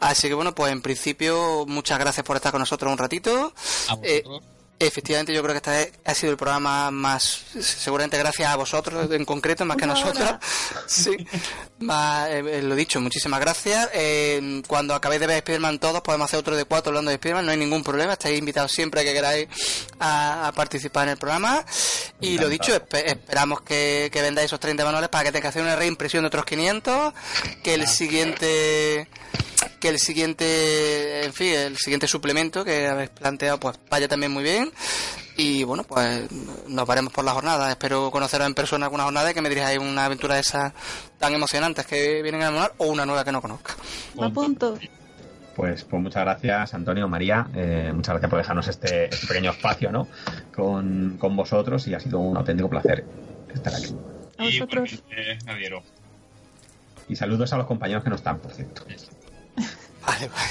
Así que bueno, pues en principio, muchas gracias por estar con nosotros un ratito. A vosotros. Efectivamente, yo creo que este ha sido el programa más, seguramente gracias a vosotros en concreto, más que a nosotros. Sí, más, eh, eh, lo dicho, muchísimas gracias. Eh, cuando acabéis de ver Spiderman todos, podemos hacer otro de cuatro hablando de Spiderman, no hay ningún problema, estáis invitados siempre que queráis a, participar en el programa. Y lo dicho, esperamos que, que vendáis esos 30 manuales para que tenga que hacer una reimpresión de otros 500, que el siguiente que el siguiente, en fin, el siguiente suplemento que habéis planteado, pues vaya también muy bien. Y bueno, pues nos veremos por la jornada. Espero conoceros en persona alguna jornada y que me diráis una aventura de esas tan emocionantes que vienen a molar o una nueva que no conozca. A punto. Pues, pues muchas gracias, Antonio, María. Eh, muchas gracias por dejarnos este, este pequeño espacio ¿no? con, con, vosotros y ha sido un auténtico placer estar aquí. A vosotros. Y saludos a los compañeros que no están, por cierto. Vale, vale.